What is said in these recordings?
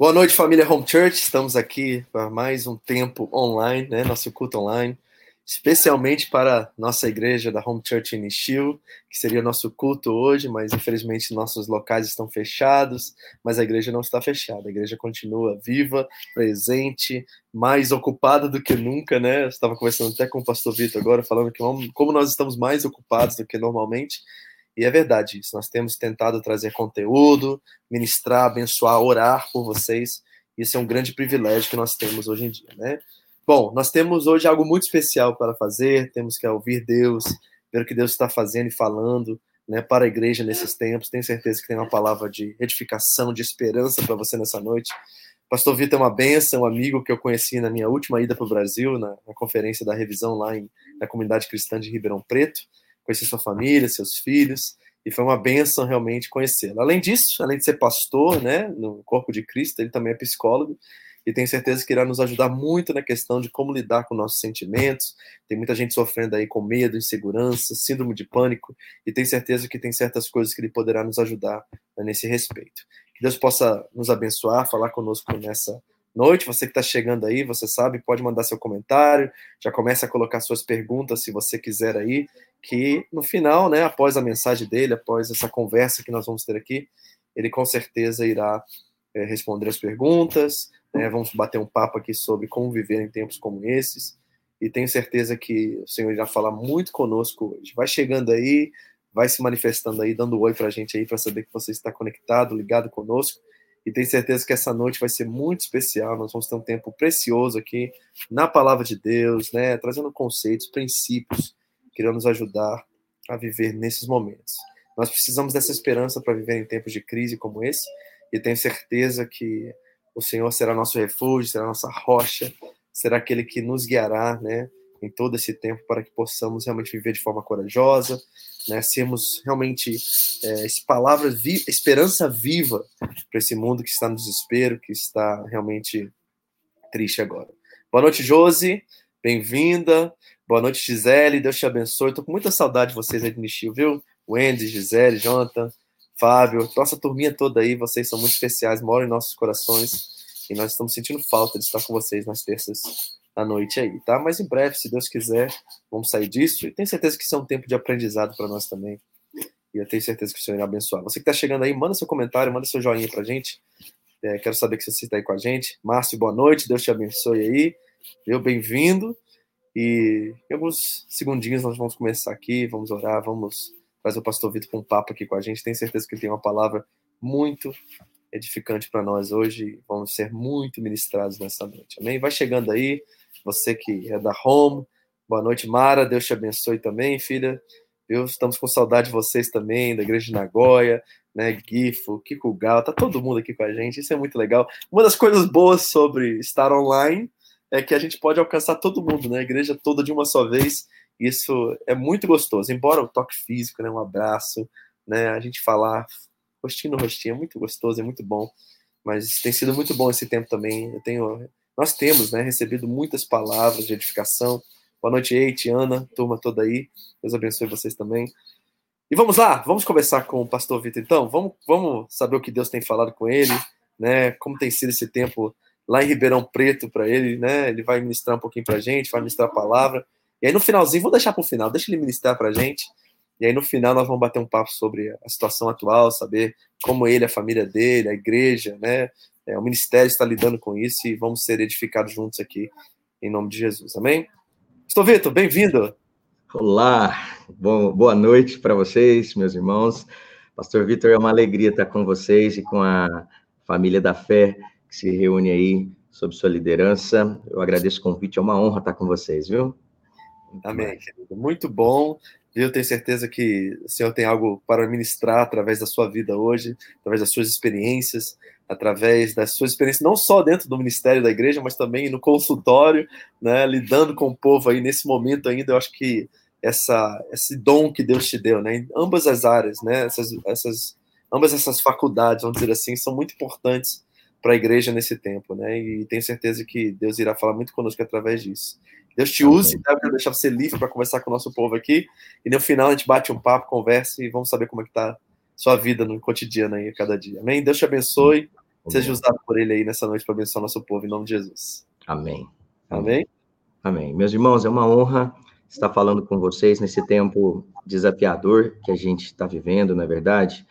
Boa noite, família Home Church. Estamos aqui para mais um tempo online, né? Nosso culto online, especialmente para nossa igreja da Home Church em Nishio, que seria nosso culto hoje, mas infelizmente nossos locais estão fechados, mas a igreja não está fechada. A igreja continua viva, presente, mais ocupada do que nunca, né? Eu estava conversando até com o pastor Vitor agora, falando que como nós estamos mais ocupados do que normalmente, e é verdade isso. Nós temos tentado trazer conteúdo, ministrar, abençoar, orar por vocês. Isso é um grande privilégio que nós temos hoje em dia, né? Bom, nós temos hoje algo muito especial para fazer. Temos que ouvir Deus, ver o que Deus está fazendo e falando, né, para a igreja nesses tempos. Tenho certeza que tem uma palavra de edificação, de esperança para você nessa noite. Pastor Vitor é uma benção, um amigo que eu conheci na minha última ida para o Brasil, na, na, conferência da revisão lá em, na comunidade cristã de Ribeirão Preto conhecer sua família, seus filhos, e foi uma benção realmente conhecê-lo. Além disso, além de ser pastor, né, no corpo de Cristo, ele também é psicólogo, e tenho certeza que irá nos ajudar muito na questão de como lidar com nossos sentimentos. Tem muita gente sofrendo aí com medo, insegurança, síndrome de pânico, e tenho certeza que tem certas coisas que ele poderá nos ajudar né, nesse respeito. Que Deus possa nos abençoar, falar conosco nessa noite. Você que está chegando aí, você sabe, pode mandar seu comentário, já começa a colocar suas perguntas se você quiser aí, que no final, né, após a mensagem dele, após essa conversa que nós vamos ter aqui, ele com certeza irá é, responder as perguntas, né, vamos bater um papo aqui sobre como viver em tempos como esses, e tenho certeza que o Senhor irá falar muito conosco hoje. Vai chegando aí, vai se manifestando aí, dando um oi para a gente aí, para saber que você está conectado, ligado conosco, e tenho certeza que essa noite vai ser muito especial. Nós vamos ter um tempo precioso aqui na palavra de Deus, né, trazendo conceitos, princípios que irão nos ajudar a viver nesses momentos. Nós precisamos dessa esperança para viver em tempos de crise como esse, e tenho certeza que o Senhor será nosso refúgio, será nossa rocha, será aquele que nos guiará, né, em todo esse tempo para que possamos realmente viver de forma corajosa, né, sermos realmente é, palavras, vi esperança viva para esse mundo que está no desespero, que está realmente triste agora. Boa noite, Josi, bem-vinda. Boa noite, Gisele, Deus te abençoe. Estou com muita saudade de vocês aí de Nishio, viu? Wendy, Gisele, Jonathan, Fábio, nossa turminha toda aí, vocês são muito especiais, moram em nossos corações e nós estamos sentindo falta de estar com vocês nas terças à noite aí, tá? Mas em breve, se Deus quiser, vamos sair disso. E tenho certeza que isso é um tempo de aprendizado para nós também. E eu tenho certeza que o Senhor irá abençoar. Você que está chegando aí, manda seu comentário, manda seu joinha para a gente. É, quero saber que você está aí com a gente. Márcio, boa noite, Deus te abençoe aí. Eu bem-vindo. E em alguns segundinhos nós vamos começar aqui, vamos orar, vamos fazer o pastor Vitor com um papo aqui com a gente. Tenho certeza que ele tem uma palavra muito edificante para nós hoje. Vamos ser muito ministrados nessa noite. Amém? Vai chegando aí, você que é da Home. Boa noite, Mara. Deus te abençoe também, filha. Deus, estamos com saudade de vocês também, da Igreja de Nagoya, né? Gifo, Kiko Gal, tá todo mundo aqui com a gente. Isso é muito legal. Uma das coisas boas sobre estar online é que a gente pode alcançar todo mundo, né? A igreja toda de uma só vez. Isso é muito gostoso. Embora o toque físico, né? Um abraço, né? A gente falar rostinho no rostinho é muito gostoso, é muito bom. Mas tem sido muito bom esse tempo também. Eu tenho nós temos né, recebido muitas palavras de edificação. Boa noite, Eite, Ana, turma toda aí. Deus abençoe vocês também. E vamos lá, vamos conversar com o pastor Vitor então. Vamos, vamos saber o que Deus tem falado com ele, né? Como tem sido esse tempo lá em Ribeirão Preto para ele, né? Ele vai ministrar um pouquinho para a gente, vai ministrar a palavra. E aí no finalzinho, vou deixar para o final, deixa ele ministrar para a gente. E aí no final nós vamos bater um papo sobre a situação atual, saber como ele, a família dele, a igreja, né? É, o ministério está lidando com isso e vamos ser edificados juntos aqui, em nome de Jesus. Amém? Estou Vitor, bem-vindo. Olá, Bom, boa noite para vocês, meus irmãos. Pastor Vitor, é uma alegria estar com vocês e com a família da fé que se reúne aí sob sua liderança. Eu agradeço o convite, é uma honra estar com vocês, viu? Amém, querido. Muito bom. Eu tenho certeza que o Senhor tem algo para ministrar através da sua vida hoje, através das suas experiências através das suas experiências, não só dentro do ministério da igreja, mas também no consultório, né, lidando com o povo aí nesse momento ainda, eu acho que essa, esse dom que Deus te deu, né, em ambas as áreas, né, essas, essas, ambas essas faculdades, vamos dizer assim, são muito importantes para a igreja nesse tempo, né, e tenho certeza que Deus irá falar muito conosco através disso. Deus te use, tá? eu quero deixar você livre para conversar com o nosso povo aqui, e no final a gente bate um papo, conversa e vamos saber como é que está sua vida no cotidiano aí, a cada dia. Amém? Deus te abençoe. Seja usado por ele aí nessa noite para abençoar nosso povo, em nome de Jesus. Amém. Amém? Amém. Meus irmãos, é uma honra estar falando com vocês nesse tempo desafiador que a gente está vivendo, não é verdade?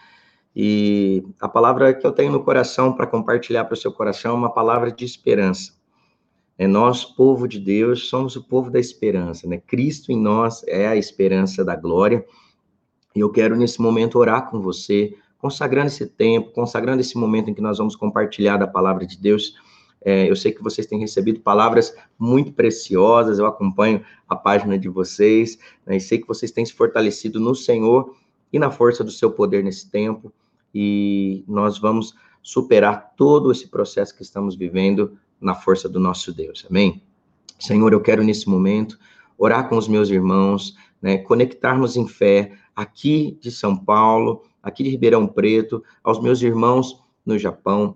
E a palavra que eu tenho no coração para compartilhar para o seu coração é uma palavra de esperança. É nós, povo de Deus, somos o povo da esperança, né? Cristo em nós é a esperança da glória. E eu quero nesse momento orar com você, consagrando esse tempo, consagrando esse momento em que nós vamos compartilhar da palavra de Deus. É, eu sei que vocês têm recebido palavras muito preciosas, eu acompanho a página de vocês, né, e sei que vocês têm se fortalecido no Senhor e na força do seu poder nesse tempo, e nós vamos superar todo esse processo que estamos vivendo na força do nosso Deus. Amém? Senhor, eu quero nesse momento orar com os meus irmãos, né, conectarmos em fé aqui de São Paulo, aqui de Ribeirão Preto, aos meus irmãos no Japão.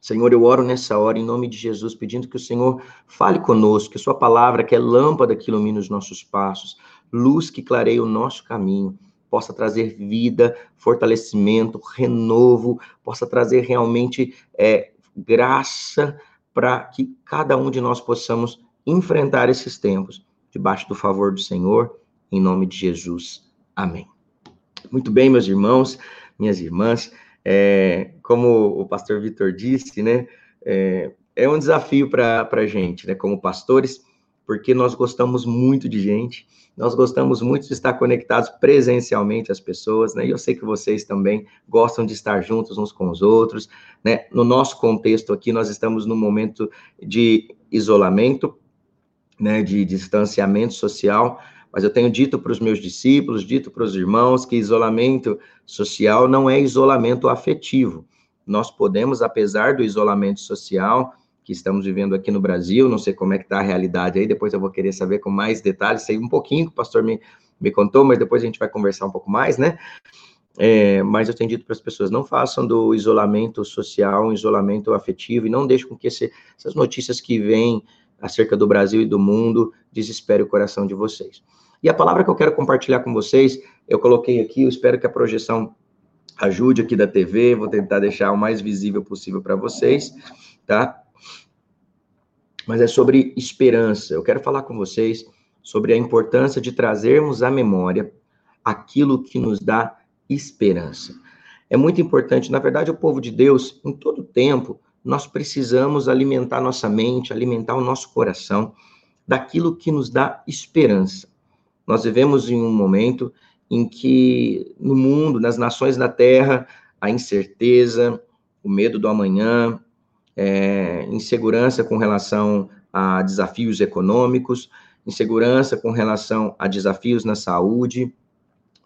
Senhor, eu oro nessa hora em nome de Jesus, pedindo que o Senhor fale conosco, que a sua palavra, que é lâmpada que ilumina os nossos passos, luz que clareia o nosso caminho, possa trazer vida, fortalecimento, renovo, possa trazer realmente é, graça para que cada um de nós possamos enfrentar esses tempos debaixo do favor do Senhor, em nome de Jesus. Amém. Muito bem, meus irmãos, minhas irmãs, é, como o pastor Vitor disse, né, é, é um desafio para a gente, né, como pastores, porque nós gostamos muito de gente, nós gostamos muito de estar conectados presencialmente às pessoas, né? E eu sei que vocês também gostam de estar juntos uns com os outros, né? No nosso contexto aqui, nós estamos num momento de isolamento, né? De distanciamento social, mas eu tenho dito para os meus discípulos, dito para os irmãos, que isolamento social não é isolamento afetivo. Nós podemos, apesar do isolamento social, que estamos vivendo aqui no Brasil, não sei como é que está a realidade aí, depois eu vou querer saber com mais detalhes, sei um pouquinho que o pastor me, me contou, mas depois a gente vai conversar um pouco mais, né? É, mas eu tenho dito para as pessoas, não façam do isolamento social um isolamento afetivo e não deixem com que esse, essas notícias que vêm acerca do Brasil e do mundo desespere o coração de vocês. E a palavra que eu quero compartilhar com vocês, eu coloquei aqui, eu espero que a projeção ajude aqui da TV, vou tentar deixar o mais visível possível para vocês, tá? mas é sobre esperança. Eu quero falar com vocês sobre a importância de trazermos à memória aquilo que nos dá esperança. É muito importante, na verdade, o povo de Deus, em todo tempo, nós precisamos alimentar nossa mente, alimentar o nosso coração daquilo que nos dá esperança. Nós vivemos em um momento em que no mundo, nas nações da terra, a incerteza, o medo do amanhã, é, insegurança com relação a desafios econômicos, insegurança com relação a desafios na saúde,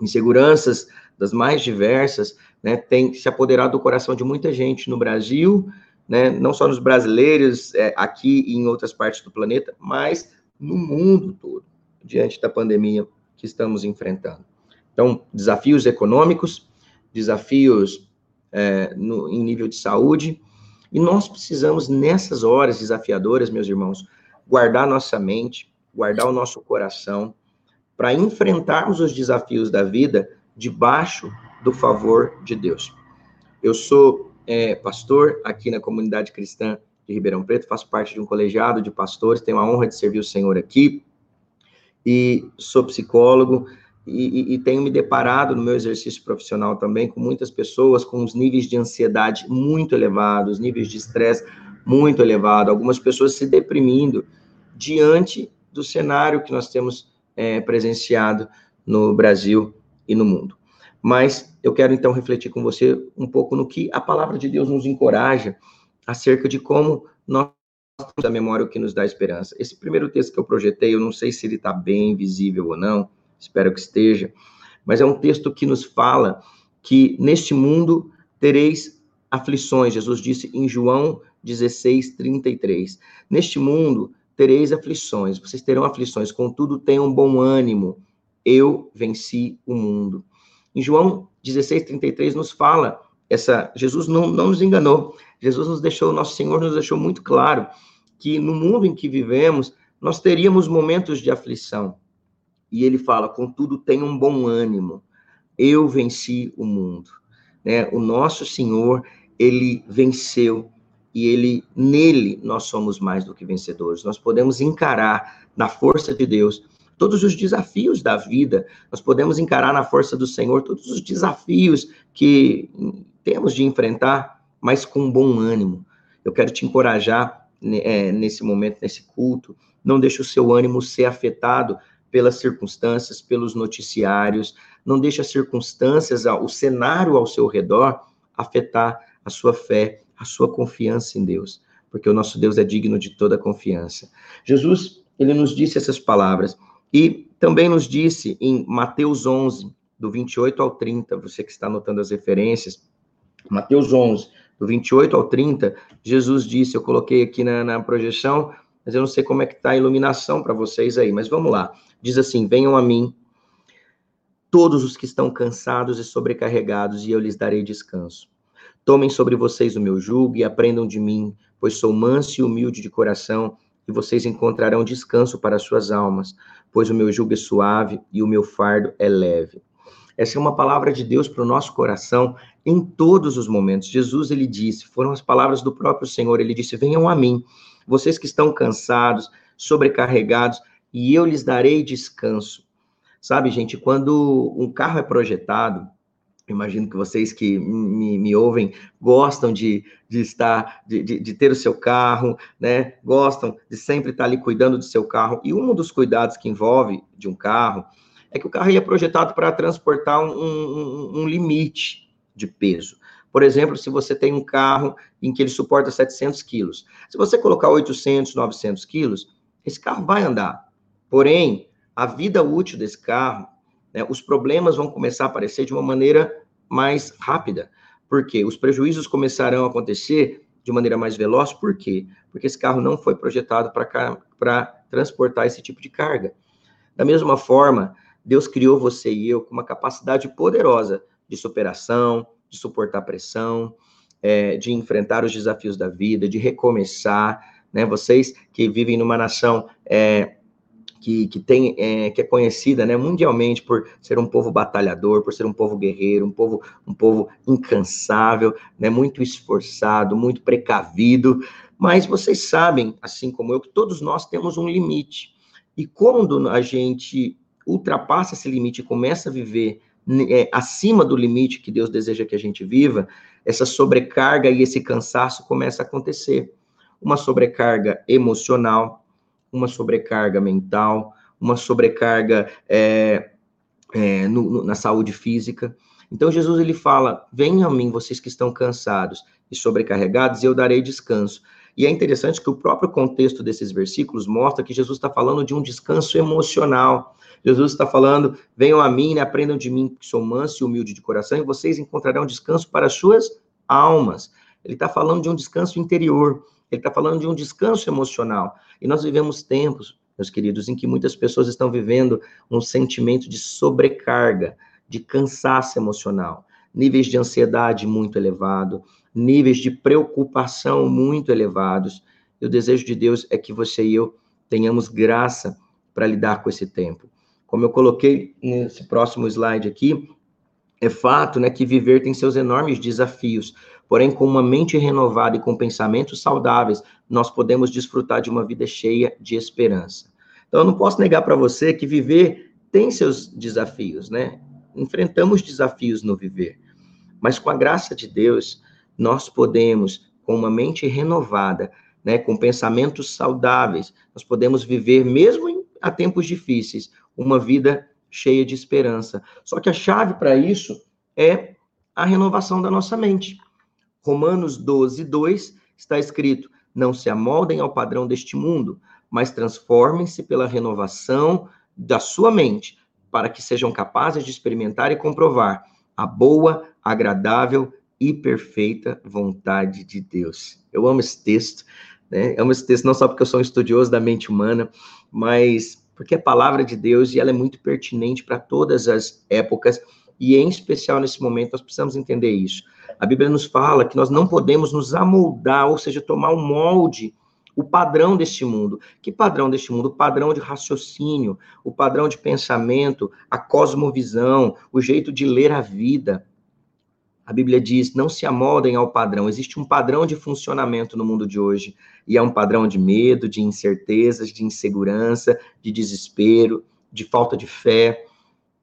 inseguranças das mais diversas, né, tem se apoderado do coração de muita gente no Brasil, né, não só nos brasileiros, é, aqui e em outras partes do planeta, mas no mundo todo, diante da pandemia que estamos enfrentando. Então, desafios econômicos, desafios é, no, em nível de saúde, e nós precisamos, nessas horas desafiadoras, meus irmãos, guardar nossa mente, guardar o nosso coração, para enfrentarmos os desafios da vida debaixo do favor de Deus. Eu sou é, pastor aqui na comunidade cristã de Ribeirão Preto, faço parte de um colegiado de pastores, tenho a honra de servir o Senhor aqui, e sou psicólogo, e, e, tenho me deparado no meu exercício profissional também com muitas pessoas com os níveis de ansiedade muito elevados, níveis de estresse muito elevado, algumas pessoas se deprimindo diante do cenário que nós temos é, presenciado no Brasil e no mundo. Mas eu quero então refletir com você um pouco no que a palavra de Deus nos encoraja acerca de como nós temos a memória o que nos dá esperança. Esse primeiro texto que eu projetei, eu não sei se ele está bem visível ou não, espero que esteja, mas é um texto que nos fala que neste mundo tereis aflições, Jesus disse em João 16, 33. Neste mundo tereis aflições, vocês terão aflições, contudo tenham bom ânimo, eu venci o mundo. Em João 16, 33 nos fala, essa, Jesus não, não nos enganou, Jesus nos deixou, nosso Senhor nos deixou muito claro que no mundo em que vivemos, nós teríamos momentos de aflição, e ele fala: contudo, tenha um bom ânimo, eu venci o mundo. Né? O nosso Senhor, ele venceu e ele nele nós somos mais do que vencedores. Nós podemos encarar na força de Deus todos os desafios da vida. Nós podemos encarar na força do Senhor todos os desafios que temos de enfrentar, mas com bom ânimo. Eu quero te encorajar é, nesse momento, nesse culto. Não deixe o seu ânimo ser afetado pelas circunstâncias, pelos noticiários. Não deixe as circunstâncias, o cenário ao seu redor afetar a sua fé, a sua confiança em Deus, porque o nosso Deus é digno de toda confiança. Jesus, ele nos disse essas palavras. E também nos disse em Mateus 11, do 28 ao 30, você que está anotando as referências, Mateus 11, do 28 ao 30, Jesus disse, eu coloquei aqui na, na projeção, mas eu não sei como é que está a iluminação para vocês aí, mas vamos lá. Diz assim, venham a mim, todos os que estão cansados e sobrecarregados, e eu lhes darei descanso. Tomem sobre vocês o meu jugo e aprendam de mim, pois sou manso e humilde de coração, e vocês encontrarão descanso para suas almas, pois o meu jugo é suave e o meu fardo é leve. Essa é uma palavra de Deus para o nosso coração em todos os momentos. Jesus, ele disse, foram as palavras do próprio Senhor, ele disse: Venham a mim, vocês que estão cansados, sobrecarregados, e eu lhes darei descanso. Sabe, gente, quando um carro é projetado, imagino que vocês que me, me ouvem gostam de, de estar, de, de, de, ter o seu carro, né? Gostam de sempre estar ali cuidando do seu carro. E um dos cuidados que envolve de um carro é que o carro é projetado para transportar um, um, um, limite de peso. Por exemplo, se você tem um carro em que ele suporta 700 quilos, se você colocar 800, 900 quilos, esse carro vai andar. Porém, a vida útil desse carro né, os problemas vão começar a aparecer de uma maneira mais rápida. Porque os prejuízos começarão a acontecer de maneira mais veloz. Por quê? Porque esse carro não foi projetado para transportar esse tipo de carga. Da mesma forma, Deus criou você e eu com uma capacidade poderosa de superação, de suportar pressão, é, de enfrentar os desafios da vida, de recomeçar. Né? Vocês que vivem numa nação é, que, que, tem, é, que é conhecida né, mundialmente por ser um povo batalhador, por ser um povo guerreiro, um povo, um povo incansável, né, muito esforçado, muito precavido. Mas vocês sabem, assim como eu, que todos nós temos um limite. E quando a gente ultrapassa esse limite e começa a viver é, acima do limite que Deus deseja que a gente viva, essa sobrecarga e esse cansaço começa a acontecer. Uma sobrecarga emocional, uma sobrecarga mental, uma sobrecarga é, é, no, no, na saúde física. Então Jesus ele fala: venham a mim vocês que estão cansados e sobrecarregados, e eu darei descanso. E é interessante que o próprio contexto desses versículos mostra que Jesus está falando de um descanso emocional. Jesus está falando: venham a mim e aprendam de mim, que sou manso e humilde de coração, e vocês encontrarão descanso para as suas almas. Ele está falando de um descanso interior. Ele está falando de um descanso emocional. E nós vivemos tempos, meus queridos, em que muitas pessoas estão vivendo um sentimento de sobrecarga, de cansaço emocional, níveis de ansiedade muito elevado, níveis de preocupação muito elevados. E o desejo de Deus é que você e eu tenhamos graça para lidar com esse tempo. Como eu coloquei nesse próximo slide aqui, é fato né, que viver tem seus enormes desafios, porém, com uma mente renovada e com pensamentos saudáveis, nós podemos desfrutar de uma vida cheia de esperança. Então, eu não posso negar para você que viver tem seus desafios, né? Enfrentamos desafios no viver, mas com a graça de Deus, nós podemos, com uma mente renovada, né, com pensamentos saudáveis, nós podemos viver, mesmo em, a tempos difíceis, uma vida cheia de esperança. Só que a chave para isso é a renovação da nossa mente. Romanos 12, 2 está escrito: Não se amoldem ao padrão deste mundo, mas transformem-se pela renovação da sua mente, para que sejam capazes de experimentar e comprovar a boa, agradável e perfeita vontade de Deus. Eu amo esse texto, né? Eu amo esse texto não só porque eu sou um estudioso da mente humana, mas porque é palavra de Deus e ela é muito pertinente para todas as épocas, e em especial nesse momento nós precisamos entender isso. A Bíblia nos fala que nós não podemos nos amoldar, ou seja, tomar um molde, o padrão deste mundo. Que padrão deste mundo? O padrão de raciocínio, o padrão de pensamento, a cosmovisão, o jeito de ler a vida. A Bíblia diz: não se amoldem ao padrão. Existe um padrão de funcionamento no mundo de hoje, e é um padrão de medo, de incertezas, de insegurança, de desespero, de falta de fé.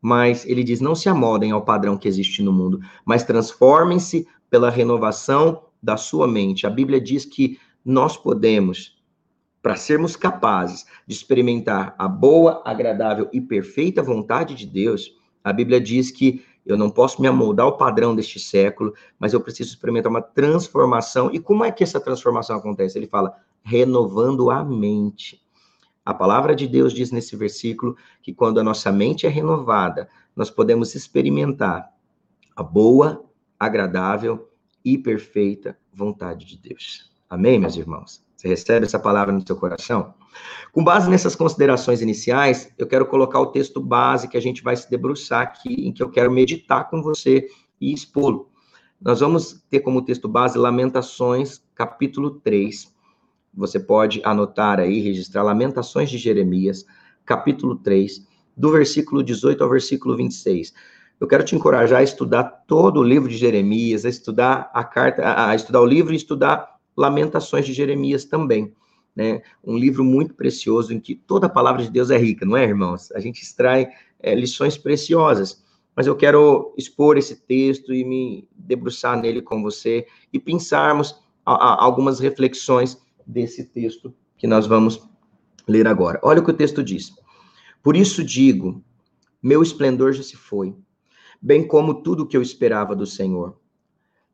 Mas ele diz: não se amoldem ao padrão que existe no mundo, mas transformem-se pela renovação da sua mente. A Bíblia diz que nós podemos, para sermos capazes de experimentar a boa, agradável e perfeita vontade de Deus, a Bíblia diz que eu não posso me amoldar ao padrão deste século, mas eu preciso experimentar uma transformação. E como é que essa transformação acontece? Ele fala, renovando a mente. A palavra de Deus diz nesse versículo que quando a nossa mente é renovada, nós podemos experimentar a boa, agradável e perfeita vontade de Deus. Amém, meus irmãos? Você recebe essa palavra no seu coração? Com base nessas considerações iniciais, eu quero colocar o texto base que a gente vai se debruçar aqui, em que eu quero meditar com você e expô-lo. Nós vamos ter como texto base Lamentações, capítulo 3. Você pode anotar aí, registrar Lamentações de Jeremias, capítulo 3, do versículo 18 ao versículo 26. Eu quero te encorajar a estudar todo o livro de Jeremias, a estudar a carta, a estudar o livro e estudar Lamentações de Jeremias também né? Um livro muito precioso em que toda a palavra de Deus é rica, não é, irmãos? A gente extrai é, lições preciosas. Mas eu quero expor esse texto e me debruçar nele com você e pensarmos a, a, algumas reflexões desse texto que nós vamos ler agora. Olha o que o texto diz. Por isso digo: meu esplendor já se foi, bem como tudo que eu esperava do Senhor.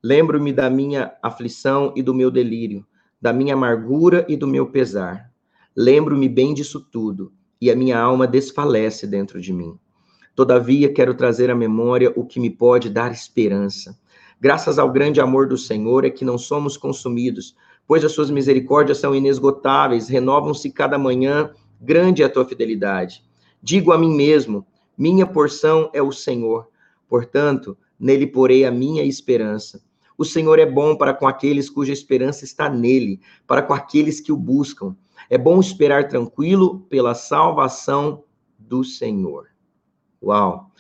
Lembro-me da minha aflição e do meu delírio da minha amargura e do meu pesar. Lembro-me bem disso tudo, e a minha alma desfalece dentro de mim. Todavia, quero trazer à memória o que me pode dar esperança. Graças ao grande amor do Senhor é que não somos consumidos, pois as suas misericórdias são inesgotáveis, renovam-se cada manhã, grande é a tua fidelidade. Digo a mim mesmo: minha porção é o Senhor, portanto, nele porei a minha esperança. O Senhor é bom para com aqueles cuja esperança está nele, para com aqueles que o buscam. É bom esperar tranquilo pela salvação do Senhor. Uau!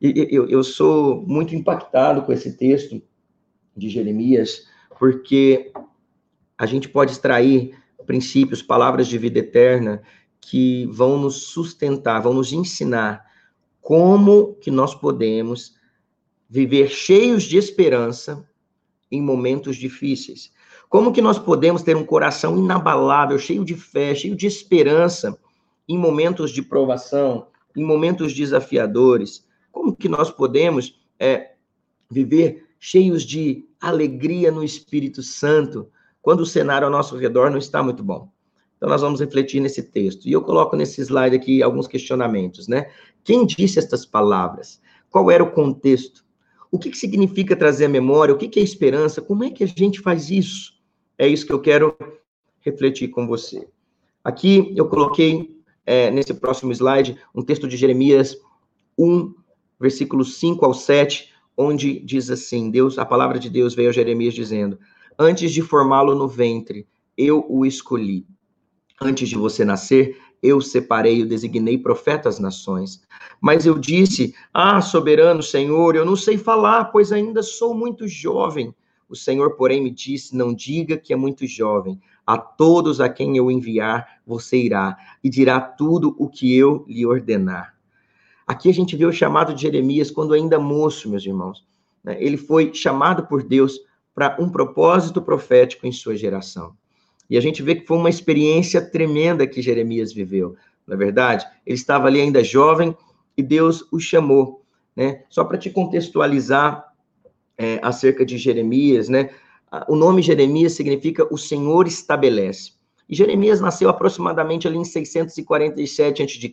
Eu, sou muito impactado com esse texto de Jeremias, porque a gente pode extrair princípios, palavras de vida eterna que vão nos sustentar, vão nos ensinar como que nós podemos viver cheios de esperança em momentos difíceis? Como que nós podemos ter um coração inabalável, cheio de fé, cheio de esperança em momentos de provação, em momentos desafiadores? Como que nós podemos é, viver cheios de alegria no Espírito Santo quando o cenário ao nosso redor não está muito bom? Então, nós vamos refletir nesse texto. E eu coloco nesse slide aqui alguns questionamentos, né? Quem disse estas palavras? Qual era o contexto? O que, que significa trazer a memória? O que, que é esperança? Como é que a gente faz isso? É isso que eu quero refletir com você. Aqui eu coloquei, é, nesse próximo slide, um texto de Jeremias 1, versículos 5 ao 7, onde diz assim: Deus, a palavra de Deus veio a Jeremias dizendo: Antes de formá-lo no ventre, eu o escolhi. Antes de você nascer, eu separei e designei profeta às nações. Mas eu disse: Ah, soberano Senhor, eu não sei falar, pois ainda sou muito jovem. O Senhor, porém, me disse: Não diga que é muito jovem. A todos a quem eu enviar, você irá e dirá tudo o que eu lhe ordenar. Aqui a gente vê o chamado de Jeremias quando ainda moço, meus irmãos. Né? Ele foi chamado por Deus para um propósito profético em sua geração. E a gente vê que foi uma experiência tremenda que Jeremias viveu, na é verdade. Ele estava ali ainda jovem e Deus o chamou, né? Só para te contextualizar é, acerca de Jeremias, né? O nome Jeremias significa o Senhor estabelece. E Jeremias nasceu aproximadamente ali em 647 a.C.,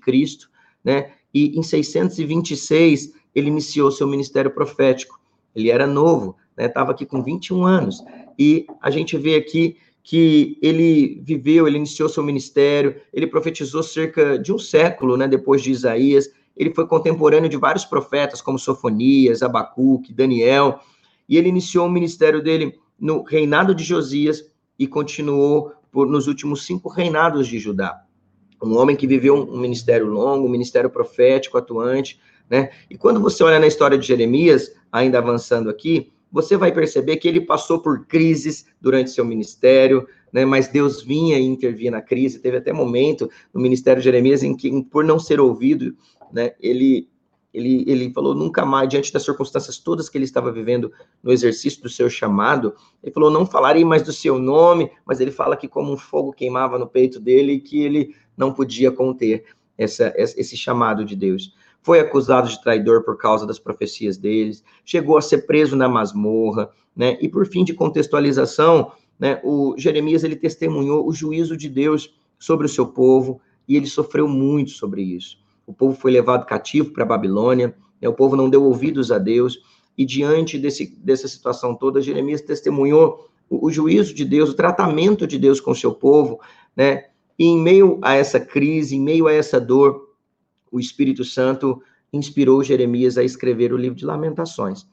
né? E em 626 ele iniciou seu ministério profético. Ele era novo, né? Estava aqui com 21 anos. E a gente vê aqui que ele viveu, ele iniciou seu ministério, ele profetizou cerca de um século, né, depois de Isaías. Ele foi contemporâneo de vários profetas, como Sofonias, Abacuque, Daniel, e ele iniciou o ministério dele no reinado de Josias e continuou por, nos últimos cinco reinados de Judá. Um homem que viveu um ministério longo, um ministério profético atuante, né? E quando você olha na história de Jeremias, ainda avançando aqui, você vai perceber que ele passou por crises durante seu ministério, né, mas Deus vinha e intervia na crise. Teve até momento no ministério de Jeremias em que, por não ser ouvido, né, ele, ele, ele falou nunca mais, diante das circunstâncias todas que ele estava vivendo no exercício do seu chamado, ele falou: não falarei mais do seu nome, mas ele fala que como um fogo queimava no peito dele que ele não podia conter essa, esse chamado de Deus foi acusado de traidor por causa das profecias deles, chegou a ser preso na masmorra, né? E por fim de contextualização, né, o Jeremias ele testemunhou o juízo de Deus sobre o seu povo e ele sofreu muito sobre isso. O povo foi levado cativo para a Babilônia, né, o povo não deu ouvidos a Deus e diante desse, dessa situação toda, Jeremias testemunhou o, o juízo de Deus, o tratamento de Deus com o seu povo, né? E em meio a essa crise, em meio a essa dor, o Espírito Santo inspirou Jeremias a escrever o livro de Lamentações.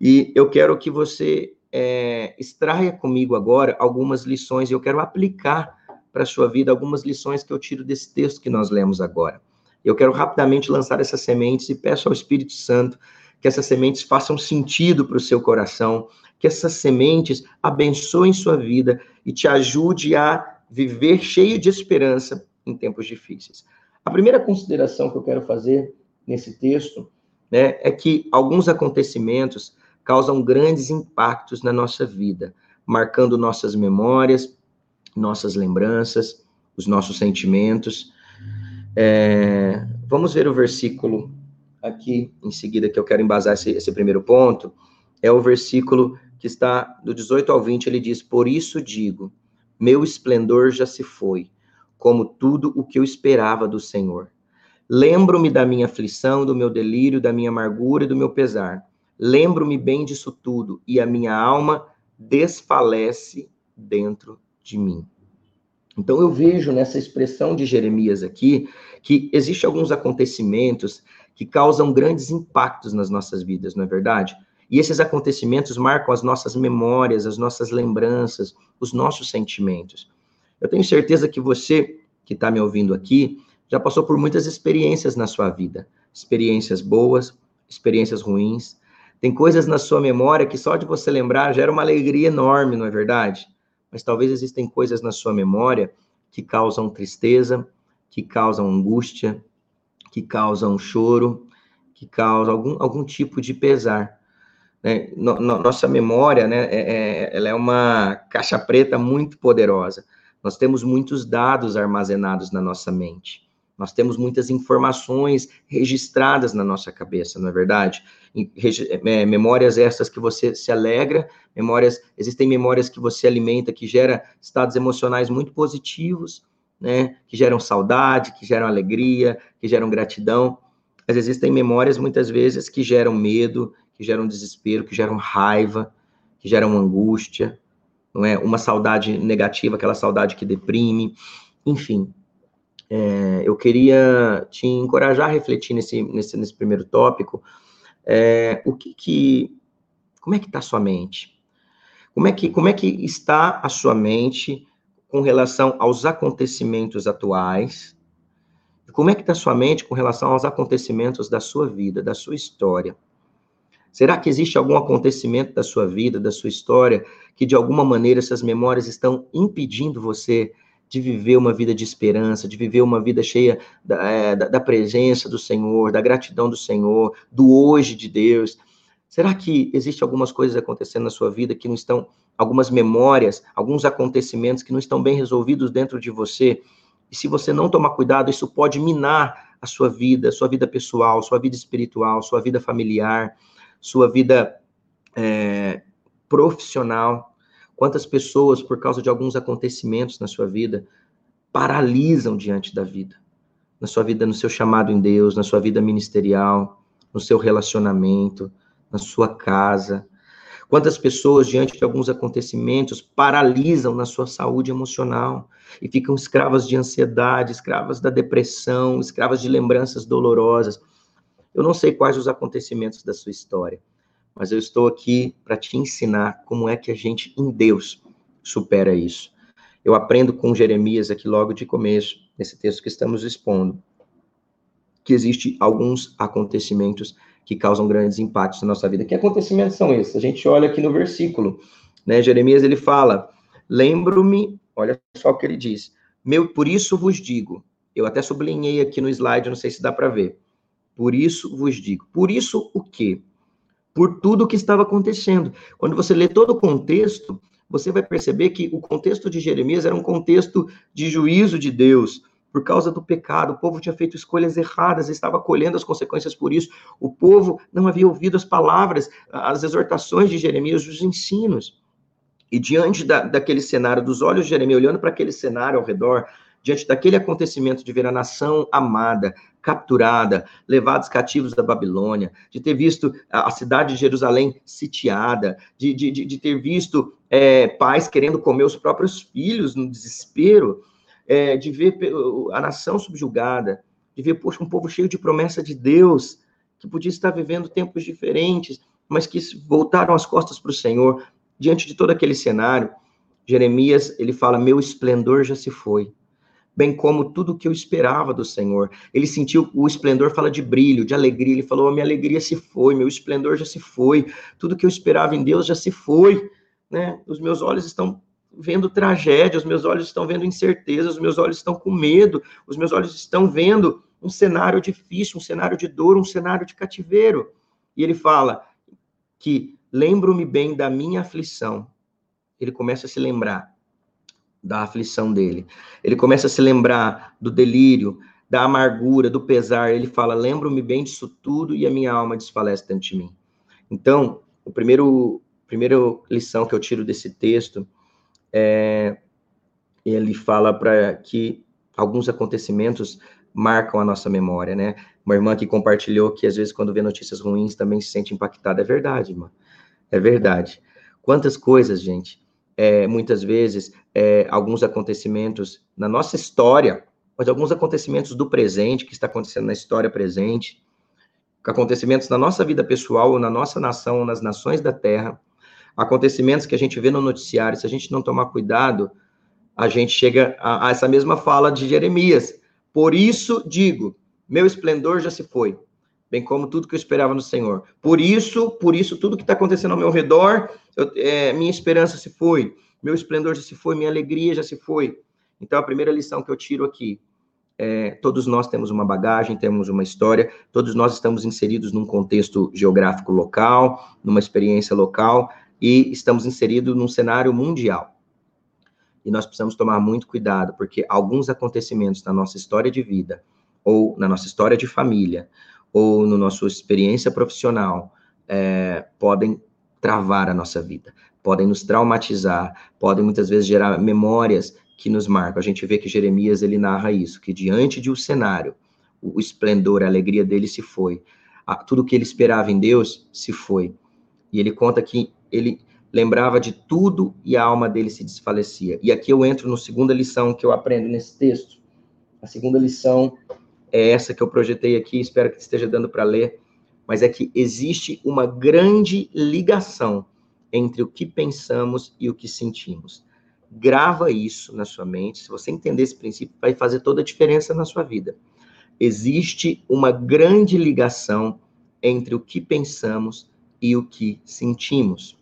E eu quero que você é, extraia comigo agora algumas lições, eu quero aplicar para a sua vida algumas lições que eu tiro desse texto que nós lemos agora. Eu quero rapidamente lançar essas sementes e peço ao Espírito Santo que essas sementes façam sentido para o seu coração, que essas sementes abençoem sua vida e te ajude a viver cheio de esperança em tempos difíceis. A primeira consideração que eu quero fazer nesse texto né, é que alguns acontecimentos causam grandes impactos na nossa vida, marcando nossas memórias, nossas lembranças, os nossos sentimentos. É, vamos ver o versículo aqui em seguida que eu quero embasar esse, esse primeiro ponto. É o versículo que está do 18 ao 20, ele diz: Por isso digo, meu esplendor já se foi como tudo o que eu esperava do Senhor. Lembro-me da minha aflição, do meu delírio, da minha amargura e do meu pesar. Lembro-me bem disso tudo, e a minha alma desfalece dentro de mim. Então eu vejo nessa expressão de Jeremias aqui que existem alguns acontecimentos que causam grandes impactos nas nossas vidas, não é verdade? E esses acontecimentos marcam as nossas memórias, as nossas lembranças, os nossos sentimentos. Eu tenho certeza que você que está me ouvindo aqui já passou por muitas experiências na sua vida, experiências boas, experiências ruins. Tem coisas na sua memória que só de você lembrar gera uma alegria enorme, não é verdade? Mas talvez existem coisas na sua memória que causam tristeza, que causam angústia, que causam choro, que causam algum, algum tipo de pesar. Né? No, no, nossa memória, né, é, é, ela é uma caixa preta muito poderosa. Nós temos muitos dados armazenados na nossa mente. Nós temos muitas informações registradas na nossa cabeça, não é verdade? É, memórias essas que você se alegra, memórias, existem memórias que você alimenta que gera estados emocionais muito positivos, né? Que geram saudade, que geram alegria, que geram gratidão. Mas existem memórias muitas vezes que geram medo, que geram desespero, que geram raiva, que geram angústia, não é? Uma saudade negativa, aquela saudade que deprime, enfim. É, eu queria te encorajar a refletir nesse, nesse, nesse primeiro tópico, é, o que que, como é que está a sua mente? Como é, que, como é que está a sua mente com relação aos acontecimentos atuais? Como é que está a sua mente com relação aos acontecimentos da sua vida, da sua história? Será que existe algum acontecimento da sua vida, da sua história, que de alguma maneira essas memórias estão impedindo você de viver uma vida de esperança, de viver uma vida cheia da, é, da, presença do Senhor, da gratidão do Senhor, do hoje de Deus? Será que existe algumas coisas acontecendo na sua vida que não estão, algumas memórias, alguns acontecimentos que não estão bem resolvidos dentro de você? E se você não tomar cuidado, isso pode minar a sua vida, a sua vida pessoal, sua vida espiritual, sua vida familiar sua vida é, profissional. Quantas pessoas, por causa de alguns acontecimentos na sua vida, paralisam diante da vida? Na sua vida, no seu chamado em Deus, na sua vida ministerial, no seu relacionamento, na sua casa. Quantas pessoas, diante de alguns acontecimentos, paralisam na sua saúde emocional e ficam escravas de ansiedade, escravas da depressão, escravas de lembranças dolorosas. Eu não sei quais os acontecimentos da sua história, mas eu estou aqui para te ensinar como é que a gente, em Deus, supera isso. Eu aprendo com Jeremias aqui logo de começo, nesse texto que estamos expondo, que existe alguns acontecimentos que causam grandes impactos na nossa vida. Que acontecimentos são esses? A gente olha aqui no versículo, né? Jeremias ele fala: Lembro-me, olha só o que ele diz. Meu, por isso vos digo. Eu até sublinhei aqui no slide, não sei se dá para ver. Por isso vos digo. Por isso o quê? Por tudo o que estava acontecendo. Quando você lê todo o contexto, você vai perceber que o contexto de Jeremias era um contexto de juízo de Deus, por causa do pecado. O povo tinha feito escolhas erradas, estava colhendo as consequências por isso. O povo não havia ouvido as palavras, as exortações de Jeremias, os ensinos. E diante da, daquele cenário, dos olhos de Jeremias, olhando para aquele cenário ao redor, diante daquele acontecimento de ver a nação amada, capturada, levados cativos da Babilônia, de ter visto a cidade de Jerusalém sitiada, de, de, de ter visto é, pais querendo comer os próprios filhos no desespero, é, de ver a nação subjugada, de ver, poxa, um povo cheio de promessa de Deus, que podia estar vivendo tempos diferentes, mas que voltaram as costas para o Senhor. Diante de todo aquele cenário, Jeremias, ele fala, meu esplendor já se foi, bem como tudo que eu esperava do Senhor. Ele sentiu o esplendor, fala de brilho, de alegria. Ele falou: minha alegria se foi, meu esplendor já se foi, tudo que eu esperava em Deus já se foi. Né? Os meus olhos estão vendo tragédia, os meus olhos estão vendo incerteza, os meus olhos estão com medo, os meus olhos estão vendo um cenário difícil, um cenário de dor, um cenário de cativeiro. E ele fala que lembro-me bem da minha aflição. Ele começa a se lembrar da aflição dele. Ele começa a se lembrar do delírio, da amargura, do pesar. Ele fala: "Lembro-me bem disso tudo e a minha alma desfalece tanto de mim". Então, o primeiro primeira lição que eu tiro desse texto é, ele fala para que alguns acontecimentos marcam a nossa memória, né? Uma irmã que compartilhou que às vezes quando vê notícias ruins também se sente impactada. É verdade, irmã. É verdade. Quantas coisas, gente, é, muitas vezes, é, alguns acontecimentos na nossa história, mas alguns acontecimentos do presente, que está acontecendo na história presente, acontecimentos na nossa vida pessoal, na nossa nação, nas nações da terra, acontecimentos que a gente vê no noticiário, se a gente não tomar cuidado, a gente chega a, a essa mesma fala de Jeremias. Por isso digo, meu esplendor já se foi, bem como tudo que eu esperava no Senhor. Por isso, por isso, tudo que está acontecendo ao meu redor, eu, é, minha esperança se foi, meu esplendor já se foi, minha alegria já se foi. Então, a primeira lição que eu tiro aqui é, todos nós temos uma bagagem, temos uma história, todos nós estamos inseridos num contexto geográfico local, numa experiência local, e estamos inseridos num cenário mundial. E nós precisamos tomar muito cuidado, porque alguns acontecimentos na nossa história de vida, ou na nossa história de família, ou na nossa experiência profissional, é, podem travar a nossa vida, podem nos traumatizar, podem muitas vezes gerar memórias que nos marcam. A gente vê que Jeremias ele narra isso, que diante de um cenário, o esplendor, a alegria dele se foi, tudo que ele esperava em Deus se foi. E ele conta que ele lembrava de tudo e a alma dele se desfalecia. E aqui eu entro na segunda lição que eu aprendo nesse texto. A segunda lição é essa que eu projetei aqui, espero que esteja dando para ler, mas é que existe uma grande ligação entre o que pensamos e o que sentimos. Grava isso na sua mente. Se você entender esse princípio, vai fazer toda a diferença na sua vida. Existe uma grande ligação entre o que pensamos e o que sentimos.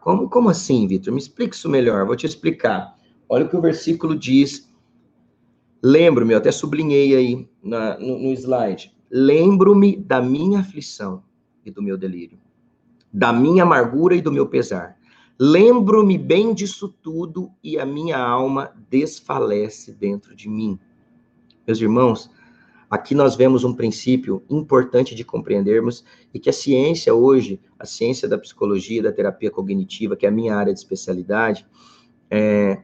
Como, como assim, Vitor? Me explique isso melhor. Vou te explicar. Olha o que o versículo diz. Lembro-me, eu até sublinhei aí na, no, no slide. Lembro-me da minha aflição e do meu delírio, da minha amargura e do meu pesar. Lembro-me bem disso tudo e a minha alma desfalece dentro de mim. Meus irmãos, Aqui nós vemos um princípio importante de compreendermos e que a ciência hoje, a ciência da psicologia, da terapia cognitiva, que é a minha área de especialidade, é,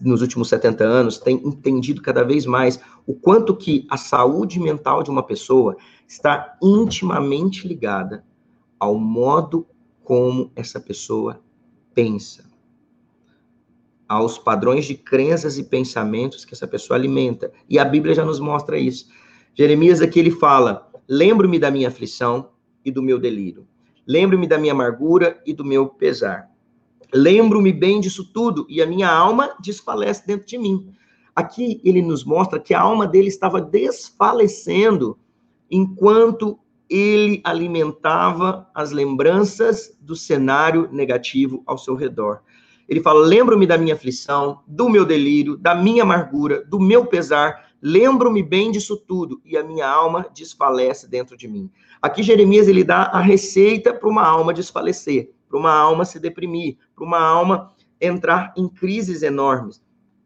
nos últimos 70 anos, tem entendido cada vez mais o quanto que a saúde mental de uma pessoa está intimamente ligada ao modo como essa pessoa pensa aos padrões de crenças e pensamentos que essa pessoa alimenta. E a Bíblia já nos mostra isso. Jeremias aqui ele fala: Lembro-me da minha aflição e do meu delírio. Lembro-me da minha amargura e do meu pesar. Lembro-me bem disso tudo e a minha alma desfalece dentro de mim. Aqui ele nos mostra que a alma dele estava desfalecendo enquanto ele alimentava as lembranças do cenário negativo ao seu redor. Ele fala: Lembro-me da minha aflição, do meu delírio, da minha amargura, do meu pesar. Lembro-me bem disso tudo e a minha alma desfalece dentro de mim. Aqui Jeremias ele dá a receita para uma alma desfalecer, para uma alma se deprimir, para uma alma entrar em crises enormes.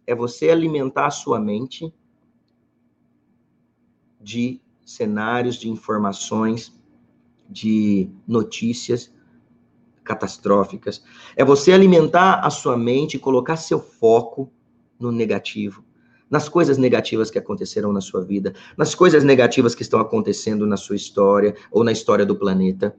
É você alimentar a sua mente de cenários, de informações, de notícias catastróficas. É você alimentar a sua mente e colocar seu foco no negativo, nas coisas negativas que aconteceram na sua vida, nas coisas negativas que estão acontecendo na sua história ou na história do planeta.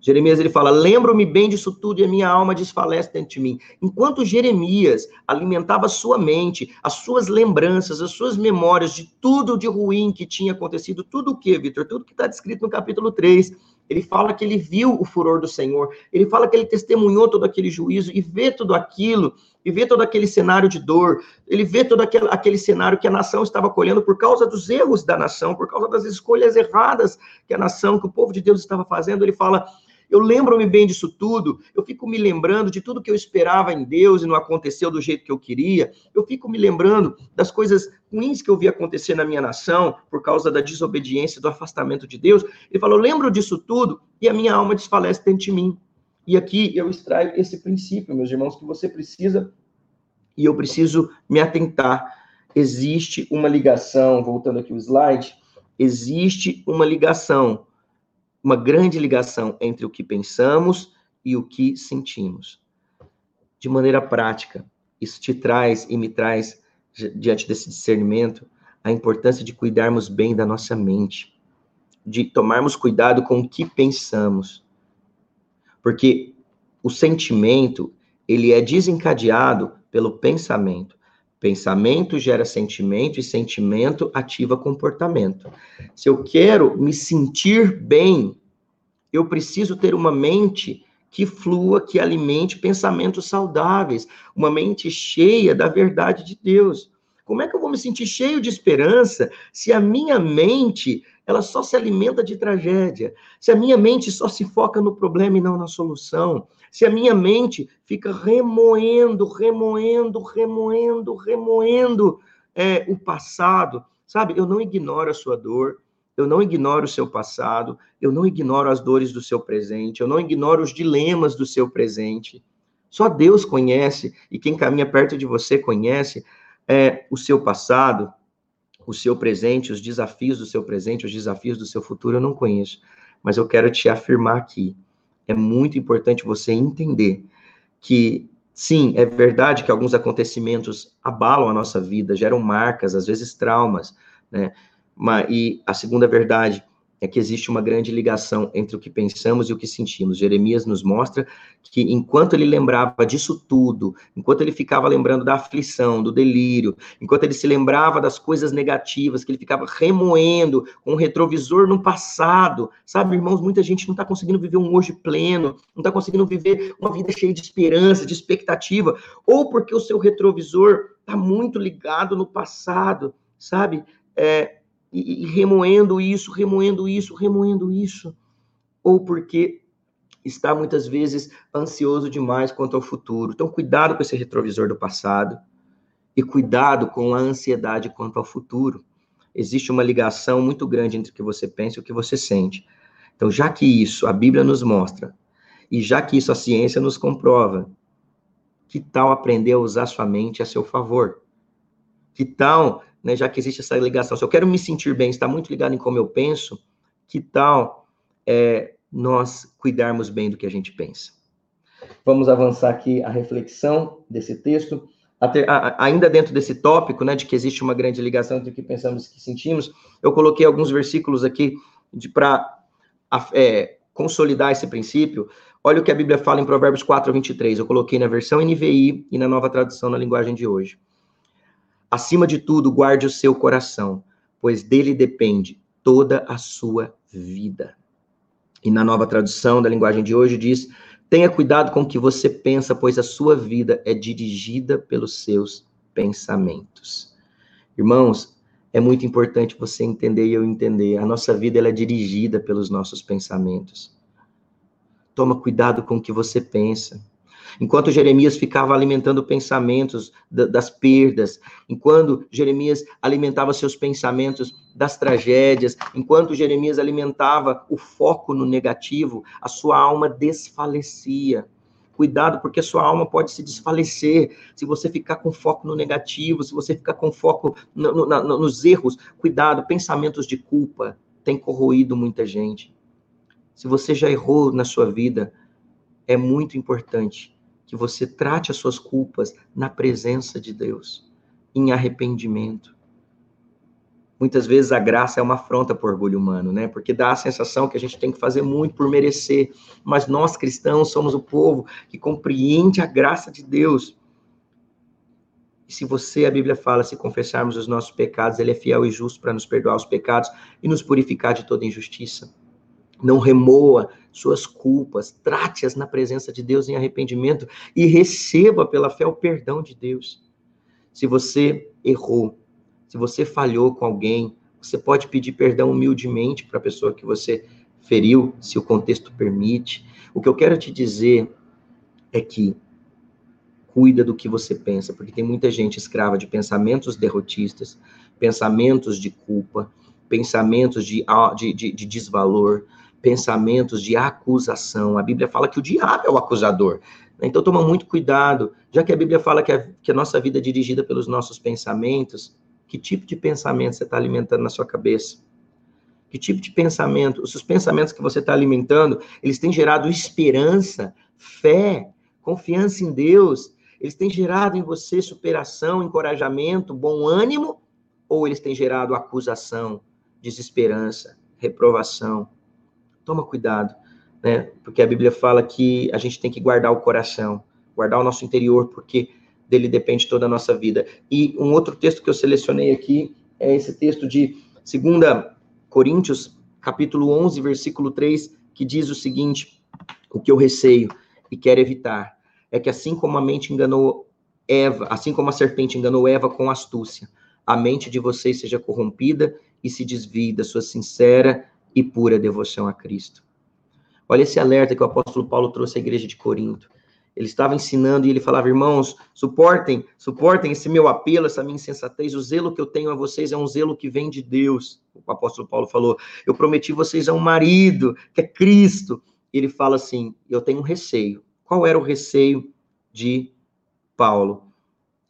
Jeremias ele fala: Lembro-me bem disso tudo e a minha alma desfalece dentro de mim. Enquanto Jeremias alimentava sua mente, as suas lembranças, as suas memórias de tudo de ruim que tinha acontecido, tudo o que, Vitor? Tudo que está descrito no capítulo 3. Ele fala que ele viu o furor do Senhor, ele fala que ele testemunhou todo aquele juízo e vê tudo aquilo, e vê todo aquele cenário de dor, ele vê todo aquele, aquele cenário que a nação estava colhendo por causa dos erros da nação, por causa das escolhas erradas que a nação, que o povo de Deus estava fazendo. Ele fala: eu lembro-me bem disso tudo, eu fico me lembrando de tudo que eu esperava em Deus e não aconteceu do jeito que eu queria, eu fico me lembrando das coisas ruins que eu vi acontecer na minha nação por causa da desobediência, do afastamento de Deus. Ele falou: lembro disso tudo e a minha alma desfalece dentro de mim. E aqui eu extraio esse princípio, meus irmãos, que você precisa e eu preciso me atentar. Existe uma ligação, voltando aqui o slide, existe uma ligação uma grande ligação entre o que pensamos e o que sentimos. De maneira prática, isso te traz e me traz, diante desse discernimento, a importância de cuidarmos bem da nossa mente, de tomarmos cuidado com o que pensamos. Porque o sentimento, ele é desencadeado pelo pensamento. Pensamento gera sentimento e sentimento ativa comportamento. Se eu quero me sentir bem, eu preciso ter uma mente que flua, que alimente pensamentos saudáveis, uma mente cheia da verdade de Deus. Como é que eu vou me sentir cheio de esperança se a minha mente ela só se alimenta de tragédia? Se a minha mente só se foca no problema e não na solução? se a minha mente fica remoendo, remoendo, remoendo, remoendo é, o passado, sabe? Eu não ignoro a sua dor, eu não ignoro o seu passado, eu não ignoro as dores do seu presente, eu não ignoro os dilemas do seu presente. Só Deus conhece, e quem caminha perto de você conhece é, o seu passado, o seu presente, os desafios do seu presente, os desafios do seu futuro, eu não conheço. Mas eu quero te afirmar aqui é muito importante você entender que, sim, é verdade que alguns acontecimentos abalam a nossa vida, geram marcas, às vezes traumas, né? Mas, e a segunda verdade é que existe uma grande ligação entre o que pensamos e o que sentimos. Jeremias nos mostra que enquanto ele lembrava disso tudo, enquanto ele ficava lembrando da aflição, do delírio, enquanto ele se lembrava das coisas negativas, que ele ficava remoendo com o retrovisor no passado, sabe, irmãos, muita gente não está conseguindo viver um hoje pleno, não está conseguindo viver uma vida cheia de esperança, de expectativa, ou porque o seu retrovisor está muito ligado no passado, sabe? É, e, e remoendo isso, remoendo isso, remoendo isso, ou porque está muitas vezes ansioso demais quanto ao futuro. Então, cuidado com esse retrovisor do passado e cuidado com a ansiedade quanto ao futuro. Existe uma ligação muito grande entre o que você pensa e o que você sente. Então, já que isso a Bíblia nos mostra, e já que isso a ciência nos comprova, que tal aprender a usar sua mente a seu favor? Que tal né, já que existe essa ligação. Se eu quero me sentir bem, está muito ligado em como eu penso, que tal é, nós cuidarmos bem do que a gente pensa? Vamos avançar aqui a reflexão desse texto. ainda dentro desse tópico, né, de que existe uma grande ligação entre o que pensamos e o que sentimos, eu coloquei alguns versículos aqui para é, consolidar esse princípio. Olha o que a Bíblia fala em Provérbios 4, 23. Eu coloquei na versão NVI e na nova tradução na linguagem de hoje. Acima de tudo, guarde o seu coração, pois dele depende toda a sua vida. E na nova tradução da linguagem de hoje diz: tenha cuidado com o que você pensa, pois a sua vida é dirigida pelos seus pensamentos. Irmãos, é muito importante você entender e eu entender. A nossa vida ela é dirigida pelos nossos pensamentos. Toma cuidado com o que você pensa. Enquanto Jeremias ficava alimentando pensamentos das perdas, enquanto Jeremias alimentava seus pensamentos das tragédias, enquanto Jeremias alimentava o foco no negativo, a sua alma desfalecia. Cuidado, porque sua alma pode se desfalecer se você ficar com foco no negativo, se você ficar com foco no, no, no, nos erros. Cuidado, pensamentos de culpa têm corroído muita gente. Se você já errou na sua vida, é muito importante que você trate as suas culpas na presença de Deus, em arrependimento. Muitas vezes a graça é uma afronta para o orgulho humano, né? Porque dá a sensação que a gente tem que fazer muito por merecer. Mas nós cristãos somos o povo que compreende a graça de Deus. E se você, a Bíblia fala, se confessarmos os nossos pecados, Ele é fiel e justo para nos perdoar os pecados e nos purificar de toda injustiça. Não remoa suas culpas, trate-as na presença de Deus em arrependimento e receba pela fé o perdão de Deus. Se você errou, se você falhou com alguém, você pode pedir perdão humildemente para a pessoa que você feriu, se o contexto permite. O que eu quero te dizer é que cuida do que você pensa, porque tem muita gente escrava de pensamentos derrotistas, pensamentos de culpa, pensamentos de, de, de, de desvalor, pensamentos de acusação. A Bíblia fala que o diabo é o acusador. Então toma muito cuidado, já que a Bíblia fala que a, que a nossa vida é dirigida pelos nossos pensamentos, que tipo de pensamento você está alimentando na sua cabeça? Que tipo de pensamento? Os pensamentos que você está alimentando, eles têm gerado esperança, fé, confiança em Deus. Eles têm gerado em você superação, encorajamento, bom ânimo? Ou eles têm gerado acusação, desesperança, reprovação? Toma cuidado, né? Porque a Bíblia fala que a gente tem que guardar o coração, guardar o nosso interior, porque dele depende toda a nossa vida. E um outro texto que eu selecionei aqui é esse texto de 2 Coríntios, capítulo 11, versículo 3, que diz o seguinte: O que eu receio e quero evitar é que assim como a mente enganou Eva, assim como a serpente enganou Eva com astúcia, a mente de vocês seja corrompida e se desvie da sua sincera e pura devoção a Cristo. Olha esse alerta que o apóstolo Paulo trouxe à igreja de Corinto. Ele estava ensinando e ele falava, irmãos, suportem, suportem esse meu apelo, essa minha insensatez. O zelo que eu tenho a vocês é um zelo que vem de Deus. O apóstolo Paulo falou, eu prometi vocês a um marido, que é Cristo. Ele fala assim, eu tenho um receio. Qual era o receio de Paulo?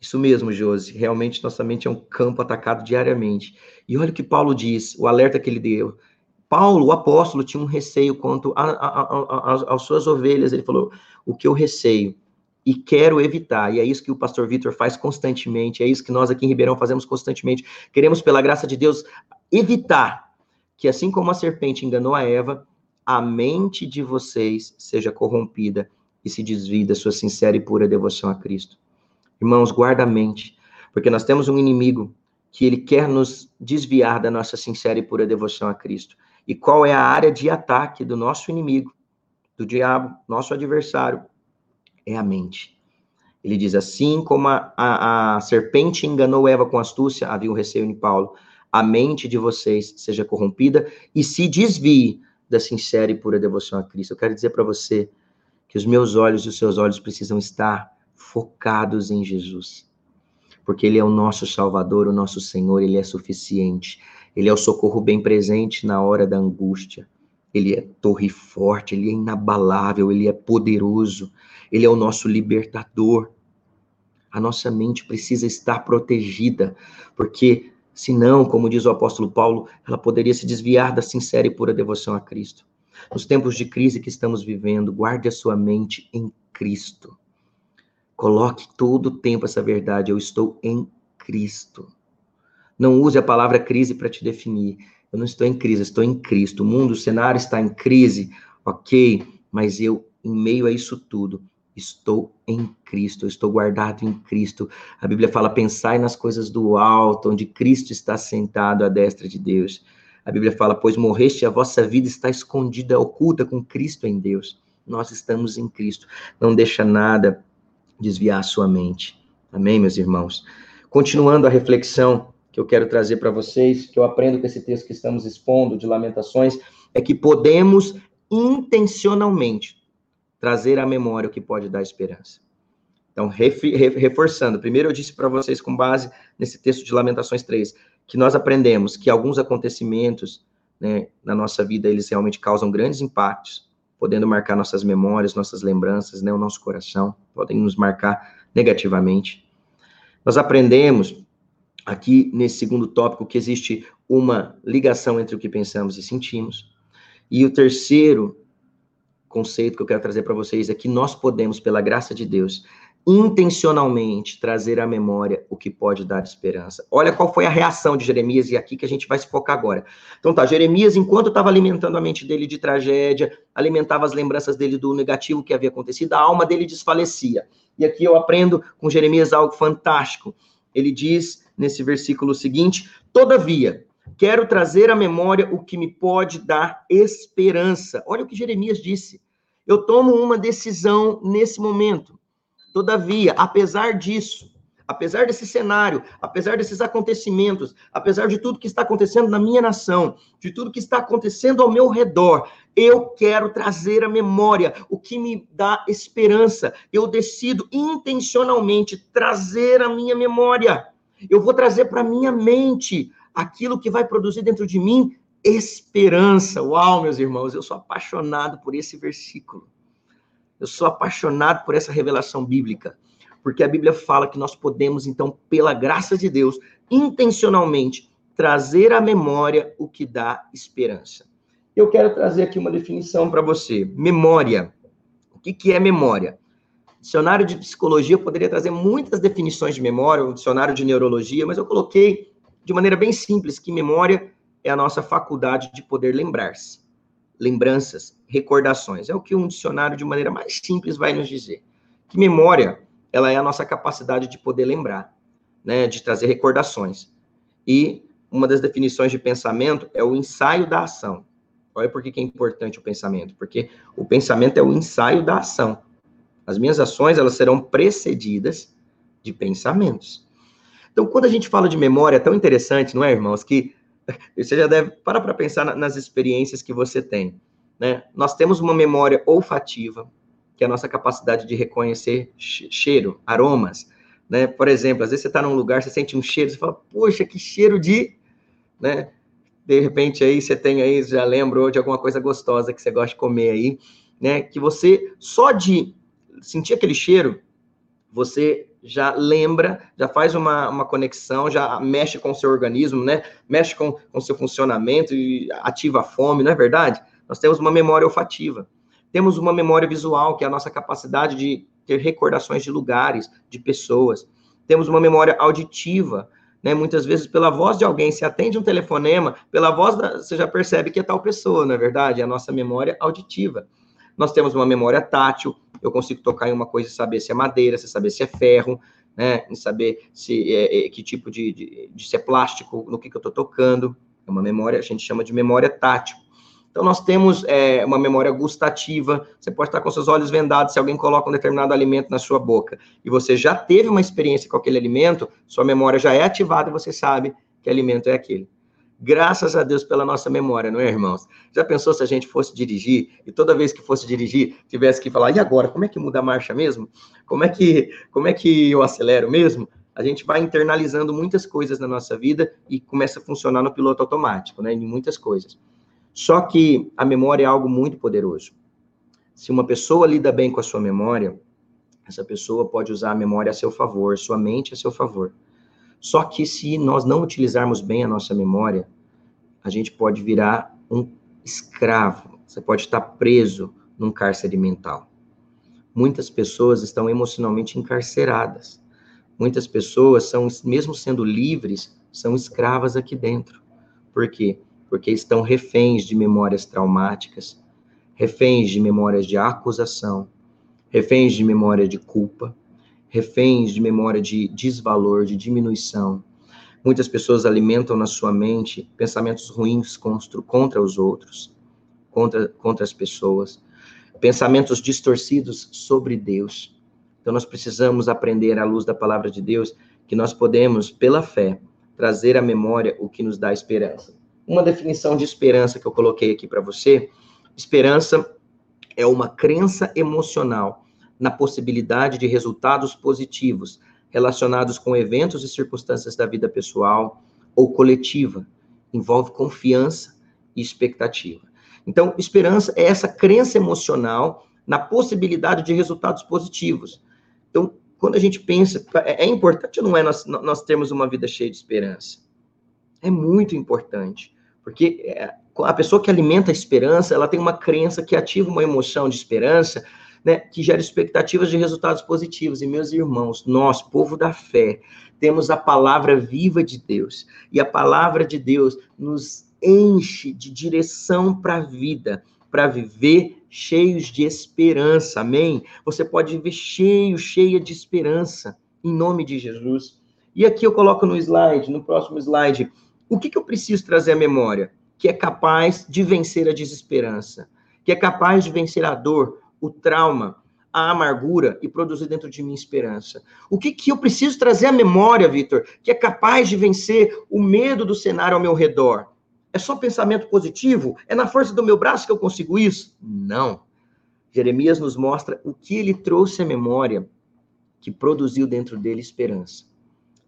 Isso mesmo, Josi. Realmente nossa mente é um campo atacado diariamente. E olha o que Paulo diz, o alerta que ele deu. Paulo, o apóstolo, tinha um receio quanto às suas ovelhas. Ele falou: o que eu receio e quero evitar, e é isso que o pastor Vitor faz constantemente, é isso que nós aqui em Ribeirão fazemos constantemente. Queremos, pela graça de Deus, evitar que, assim como a serpente enganou a Eva, a mente de vocês seja corrompida e se desvie da sua sincera e pura devoção a Cristo. Irmãos, guarda a mente, porque nós temos um inimigo que ele quer nos desviar da nossa sincera e pura devoção a Cristo. E qual é a área de ataque do nosso inimigo? do diabo, nosso adversário, é a mente. Ele diz assim como a, a, a serpente enganou Eva com astúcia, havia um receio em Paulo, a mente de vocês seja corrompida e se desvie da sincera e pura devoção a Cristo. Eu quero dizer para você que os meus olhos e os seus olhos precisam estar focados em Jesus. Porque Ele é o nosso Salvador, o nosso Senhor, Ele é suficiente. Ele é o socorro bem presente na hora da angústia ele é torre forte, ele é inabalável, ele é poderoso, ele é o nosso libertador. A nossa mente precisa estar protegida, porque senão, como diz o apóstolo Paulo, ela poderia se desviar da sincera e pura devoção a Cristo. Nos tempos de crise que estamos vivendo, guarde a sua mente em Cristo. Coloque todo o tempo essa verdade, eu estou em Cristo. Não use a palavra crise para te definir. Eu não estou em crise, estou em Cristo. O mundo, o cenário está em crise, ok, mas eu, em meio a isso tudo, estou em Cristo, estou guardado em Cristo. A Bíblia fala: pensai nas coisas do alto, onde Cristo está sentado à destra de Deus. A Bíblia fala: pois morreste, a vossa vida está escondida, oculta com Cristo em Deus. Nós estamos em Cristo. Não deixa nada desviar a sua mente. Amém, meus irmãos? Continuando a reflexão que eu quero trazer para vocês, que eu aprendo com esse texto que estamos expondo de Lamentações, é que podemos intencionalmente trazer à memória o que pode dar esperança. Então, reforçando, primeiro eu disse para vocês, com base nesse texto de Lamentações 3, que nós aprendemos que alguns acontecimentos né, na nossa vida, eles realmente causam grandes impactos, podendo marcar nossas memórias, nossas lembranças, né, o nosso coração, podem nos marcar negativamente. Nós aprendemos aqui nesse segundo tópico que existe uma ligação entre o que pensamos e sentimos. E o terceiro conceito que eu quero trazer para vocês é que nós podemos, pela graça de Deus, intencionalmente trazer à memória o que pode dar esperança. Olha qual foi a reação de Jeremias, e aqui que a gente vai se focar agora. Então tá, Jeremias, enquanto estava alimentando a mente dele de tragédia, alimentava as lembranças dele do negativo que havia acontecido, a alma dele desfalecia. E aqui eu aprendo com Jeremias algo fantástico. Ele diz nesse versículo seguinte: Todavia, quero trazer à memória o que me pode dar esperança. Olha o que Jeremias disse. Eu tomo uma decisão nesse momento. Todavia, apesar disso, apesar desse cenário, apesar desses acontecimentos, apesar de tudo que está acontecendo na minha nação, de tudo que está acontecendo ao meu redor, eu quero trazer à memória o que me dá esperança. Eu decido intencionalmente trazer à minha memória. Eu vou trazer para minha mente aquilo que vai produzir dentro de mim esperança. Uau, meus irmãos, eu sou apaixonado por esse versículo. Eu sou apaixonado por essa revelação bíblica, porque a Bíblia fala que nós podemos, então, pela graça de Deus, intencionalmente trazer à memória o que dá esperança. Eu quero trazer aqui uma definição para você. Memória. O que, que é memória? Dicionário de psicologia poderia trazer muitas definições de memória, o dicionário de neurologia, mas eu coloquei de maneira bem simples que memória é a nossa faculdade de poder lembrar-se. Lembranças, recordações. É o que um dicionário de maneira mais simples vai nos dizer. Que memória, ela é a nossa capacidade de poder lembrar, né, de trazer recordações. E uma das definições de pensamento é o ensaio da ação. Olha por que é importante o pensamento, porque o pensamento é o ensaio da ação. As minhas ações, elas serão precedidas de pensamentos. Então, quando a gente fala de memória, é tão interessante, não é, irmãos, que você já deve parar para pensar nas experiências que você tem, né? Nós temos uma memória olfativa, que é a nossa capacidade de reconhecer cheiro, aromas, né? Por exemplo, às vezes você está num lugar, você sente um cheiro, você fala, poxa, que cheiro de, né? De repente aí você tem aí, já lembrou de alguma coisa gostosa que você gosta de comer aí, né? Que você só de sentir aquele cheiro, você já lembra, já faz uma, uma conexão, já mexe com o seu organismo, né? Mexe com o seu funcionamento e ativa a fome, não é verdade? Nós temos uma memória olfativa. Temos uma memória visual, que é a nossa capacidade de ter recordações de lugares, de pessoas. Temos uma memória auditiva, né? Muitas vezes, pela voz de alguém, se atende um telefonema, pela voz da, você já percebe que é tal pessoa, não é verdade? É a nossa memória auditiva. Nós temos uma memória tátil, eu consigo tocar em uma coisa e saber se é madeira, se saber se é ferro, né? Em saber se é, é, que tipo de, de, de se é plástico, no que, que eu estou tocando. É uma memória, a gente chama de memória tátil. Então, nós temos é, uma memória gustativa. Você pode estar com seus olhos vendados se alguém coloca um determinado alimento na sua boca e você já teve uma experiência com aquele alimento, sua memória já é ativada e você sabe que alimento é aquele. Graças a Deus pela nossa memória, não é, irmãos? Já pensou se a gente fosse dirigir e toda vez que fosse dirigir tivesse que falar, e agora, como é que muda a marcha mesmo? Como é que, como é que eu acelero mesmo? A gente vai internalizando muitas coisas na nossa vida e começa a funcionar no piloto automático, né? Em muitas coisas. Só que a memória é algo muito poderoso. Se uma pessoa lida bem com a sua memória, essa pessoa pode usar a memória a seu favor, sua mente a seu favor. Só que se nós não utilizarmos bem a nossa memória, a gente pode virar um escravo. Você pode estar preso num cárcere mental. Muitas pessoas estão emocionalmente encarceradas. Muitas pessoas são, mesmo sendo livres, são escravas aqui dentro. Por quê? Porque estão reféns de memórias traumáticas, reféns de memórias de acusação, reféns de memória de culpa, reféns de memória de desvalor, de diminuição. Muitas pessoas alimentam na sua mente pensamentos ruins contra os outros, contra, contra as pessoas, pensamentos distorcidos sobre Deus. Então, nós precisamos aprender, à luz da palavra de Deus, que nós podemos, pela fé, trazer à memória o que nos dá esperança. Uma definição de esperança que eu coloquei aqui para você: esperança é uma crença emocional na possibilidade de resultados positivos relacionados com eventos e circunstâncias da vida pessoal ou coletiva. Envolve confiança e expectativa. Então, esperança é essa crença emocional na possibilidade de resultados positivos. Então, quando a gente pensa, é, é importante ou não é nós, nós termos uma vida cheia de esperança? É muito importante, porque é, a pessoa que alimenta a esperança, ela tem uma crença que ativa uma emoção de esperança, né, que gera expectativas de resultados positivos. E meus irmãos, nós, povo da fé, temos a palavra viva de Deus, e a palavra de Deus nos enche de direção para a vida, para viver cheios de esperança, amém? Você pode viver cheio, cheia de esperança, em nome de Jesus. E aqui eu coloco no slide, no próximo slide, o que, que eu preciso trazer à memória? Que é capaz de vencer a desesperança, que é capaz de vencer a dor, o trauma, a amargura e produzir dentro de mim esperança. O que, que eu preciso trazer à memória, Vitor, que é capaz de vencer o medo do cenário ao meu redor? É só pensamento positivo? É na força do meu braço que eu consigo isso? Não. Jeremias nos mostra o que ele trouxe à memória que produziu dentro dele esperança.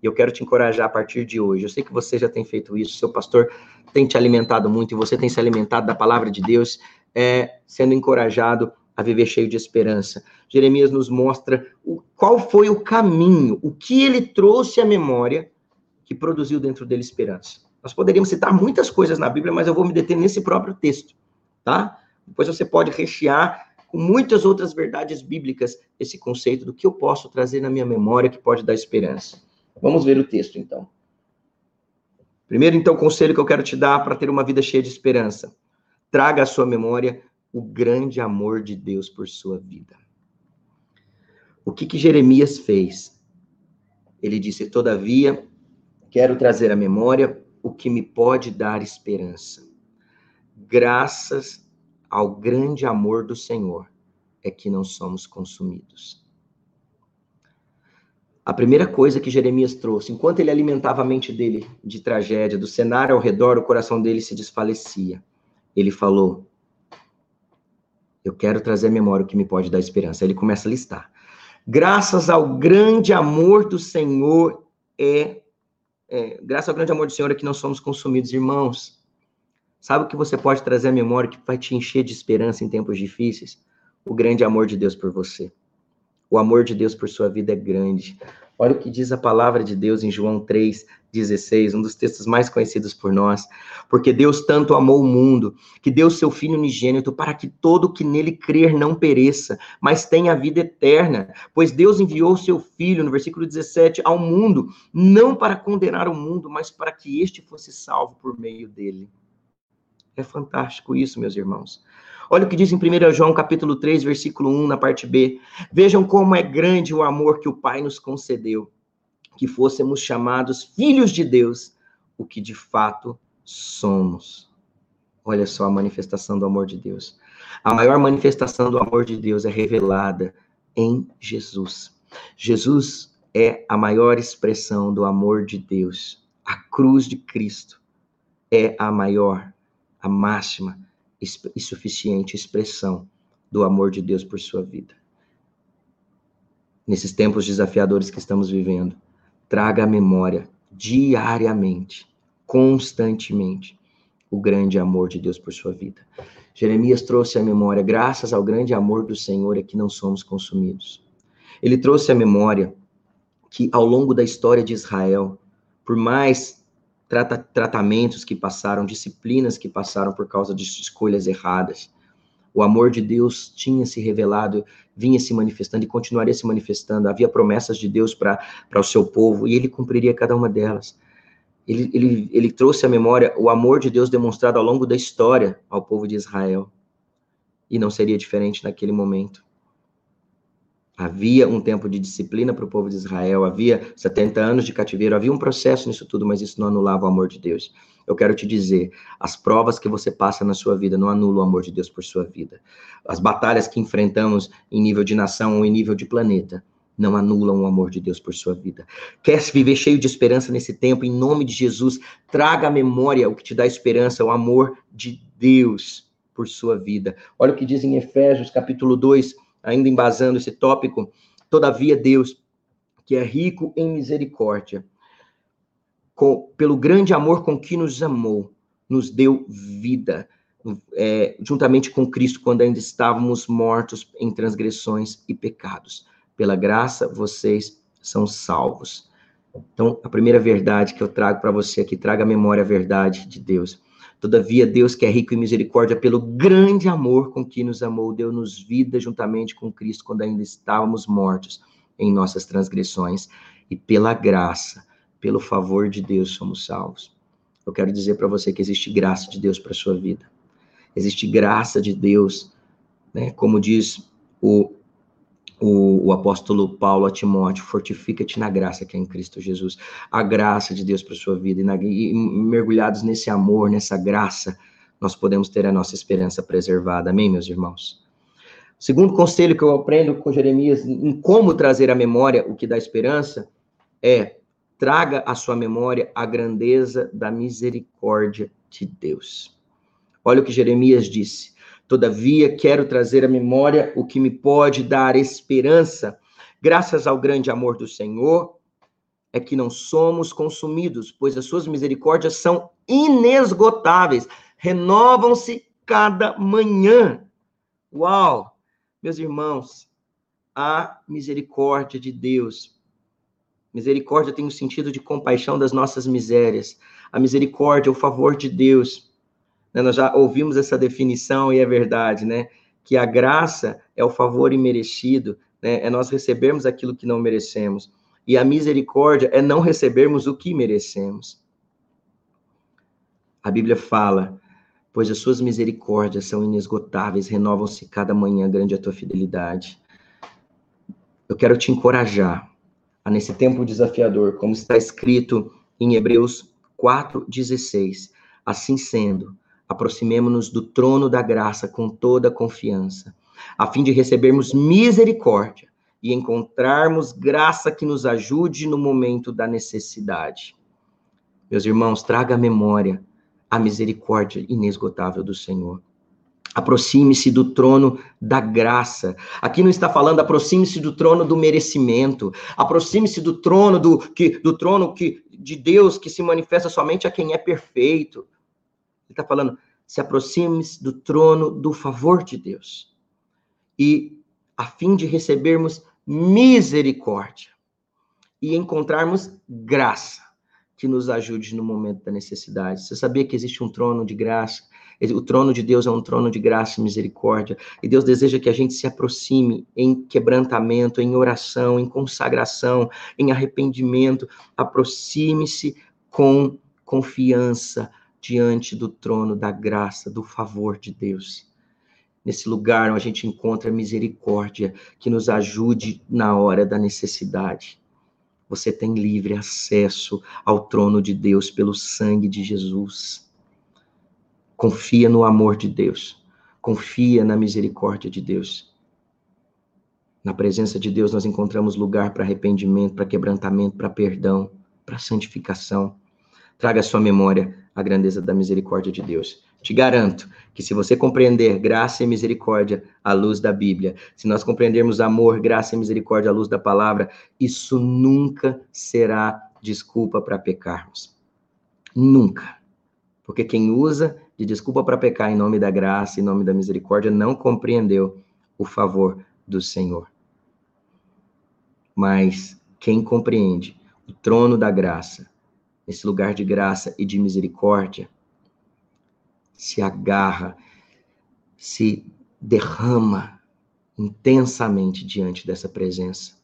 E eu quero te encorajar a partir de hoje. Eu sei que você já tem feito isso, seu pastor tem te alimentado muito e você tem se alimentado da palavra de Deus, é, sendo encorajado a viver cheio de esperança. Jeremias nos mostra o, qual foi o caminho, o que ele trouxe à memória que produziu dentro dele esperança. Nós poderíamos citar muitas coisas na Bíblia, mas eu vou me deter nesse próprio texto, tá? Depois você pode rechear com muitas outras verdades bíblicas esse conceito do que eu posso trazer na minha memória que pode dar esperança. Vamos ver o texto, então. Primeiro, então, conselho que eu quero te dar para ter uma vida cheia de esperança. Traga à sua memória o grande amor de Deus por sua vida. O que, que Jeremias fez? Ele disse: Todavia, quero trazer à memória o que me pode dar esperança. Graças ao grande amor do Senhor é que não somos consumidos. A primeira coisa que Jeremias trouxe, enquanto ele alimentava a mente dele de tragédia, do cenário ao redor, o coração dele se desfalecia. Ele falou: Eu quero trazer à memória o que me pode dar esperança. Ele começa a listar. Graças ao grande amor do Senhor é é, graças ao grande amor do Senhor é que não somos consumidos, irmãos. Sabe o que você pode trazer à memória que vai te encher de esperança em tempos difíceis? O grande amor de Deus por você. O amor de Deus por sua vida é grande. Olha o que diz a palavra de Deus em João 3,16, um dos textos mais conhecidos por nós. Porque Deus tanto amou o mundo, que deu seu Filho unigênito, para que todo que nele crer não pereça, mas tenha a vida eterna. Pois Deus enviou seu Filho, no versículo 17, ao mundo, não para condenar o mundo, mas para que este fosse salvo por meio dele. É fantástico isso, meus irmãos. Olha o que diz em 1 João capítulo 3, versículo 1, na parte B. Vejam como é grande o amor que o Pai nos concedeu, que fôssemos chamados filhos de Deus, o que de fato somos. Olha só a manifestação do amor de Deus. A maior manifestação do amor de Deus é revelada em Jesus. Jesus é a maior expressão do amor de Deus. A cruz de Cristo é a maior, a máxima e suficiente expressão do amor de Deus por sua vida. Nesses tempos desafiadores que estamos vivendo, traga à memória diariamente, constantemente, o grande amor de Deus por sua vida. Jeremias trouxe à memória, graças ao grande amor do Senhor, é que não somos consumidos. Ele trouxe à memória que ao longo da história de Israel, por mais trata, tratamentos que passaram, disciplinas que passaram por causa de escolhas erradas. O amor de Deus tinha se revelado, vinha se manifestando e continuaria se manifestando. Havia promessas de Deus para o seu povo e ele cumpriria cada uma delas. Ele, ele, ele trouxe à memória o amor de Deus demonstrado ao longo da história ao povo de Israel. E não seria diferente naquele momento. Havia um tempo de disciplina para o povo de Israel, havia 70 anos de cativeiro, havia um processo nisso tudo, mas isso não anulava o amor de Deus. Eu quero te dizer, as provas que você passa na sua vida não anulam o amor de Deus por sua vida. As batalhas que enfrentamos em nível de nação ou em nível de planeta não anulam o amor de Deus por sua vida. Quer se viver cheio de esperança nesse tempo, em nome de Jesus, traga à memória o que te dá esperança, o amor de Deus por sua vida. Olha o que diz em Efésios, capítulo 2, ainda embasando esse tópico. Todavia, Deus, que é rico em misericórdia, com, pelo grande amor com que nos amou, nos deu vida, é, juntamente com Cristo, quando ainda estávamos mortos em transgressões e pecados pela graça vocês são salvos. Então, a primeira verdade que eu trago para você aqui, traga a memória a verdade de Deus. Todavia, Deus que é rico em misericórdia, pelo grande amor com que nos amou, deu-nos vida juntamente com Cristo quando ainda estávamos mortos em nossas transgressões. E pela graça, pelo favor de Deus, somos salvos. Eu quero dizer para você que existe graça de Deus para sua vida. Existe graça de Deus, né? Como diz o o, o, apóstolo Paulo a Timóteo, fortifica-te na graça que é em Cristo Jesus. A graça de Deus para sua vida. E, na, e, mergulhados nesse amor, nessa graça, nós podemos ter a nossa esperança preservada. Amém, meus irmãos? Segundo conselho que eu aprendo com Jeremias em como trazer à memória o que dá esperança é traga à sua memória a grandeza da misericórdia de Deus. Olha o que Jeremias disse. Todavia, quero trazer à memória o que me pode dar esperança, graças ao grande amor do Senhor, é que não somos consumidos, pois as suas misericórdias são inesgotáveis, renovam-se cada manhã. Uau! Meus irmãos, a misericórdia de Deus. Misericórdia tem o sentido de compaixão das nossas misérias. A misericórdia, o favor de Deus né? Nós já ouvimos essa definição e é verdade, né? Que a graça é o favor imerecido, né? É nós recebermos aquilo que não merecemos. E a misericórdia é não recebermos o que merecemos. A Bíblia fala, pois as suas misericórdias são inesgotáveis, renovam-se cada manhã, grande a tua fidelidade. Eu quero te encorajar a nesse tempo desafiador, como está escrito em Hebreus 4:16. Assim sendo, aproximemo-nos do trono da graça com toda confiança, a fim de recebermos misericórdia e encontrarmos graça que nos ajude no momento da necessidade. Meus irmãos, traga à memória a misericórdia inesgotável do Senhor. Aproxime-se do trono da graça. Aqui não está falando aproxime-se do trono do merecimento. Aproxime-se do trono do que do trono que de Deus que se manifesta somente a quem é perfeito. Está falando, se aproxime do trono do favor de Deus. E a fim de recebermos misericórdia e encontrarmos graça que nos ajude no momento da necessidade. Você sabia que existe um trono de graça? O trono de Deus é um trono de graça e misericórdia. E Deus deseja que a gente se aproxime em quebrantamento, em oração, em consagração, em arrependimento. Aproxime-se com confiança, diante do trono da graça, do favor de Deus. Nesse lugar onde a gente encontra misericórdia que nos ajude na hora da necessidade. Você tem livre acesso ao trono de Deus pelo sangue de Jesus. Confia no amor de Deus. Confia na misericórdia de Deus. Na presença de Deus nós encontramos lugar para arrependimento, para quebrantamento, para perdão, para santificação. Traga à sua memória a grandeza da misericórdia de Deus. Te garanto que se você compreender graça e misericórdia à luz da Bíblia, se nós compreendermos amor, graça e misericórdia à luz da palavra, isso nunca será desculpa para pecarmos. Nunca. Porque quem usa de desculpa para pecar em nome da graça, em nome da misericórdia, não compreendeu o favor do Senhor. Mas quem compreende o trono da graça, nesse lugar de graça e de misericórdia, se agarra, se derrama intensamente diante dessa presença,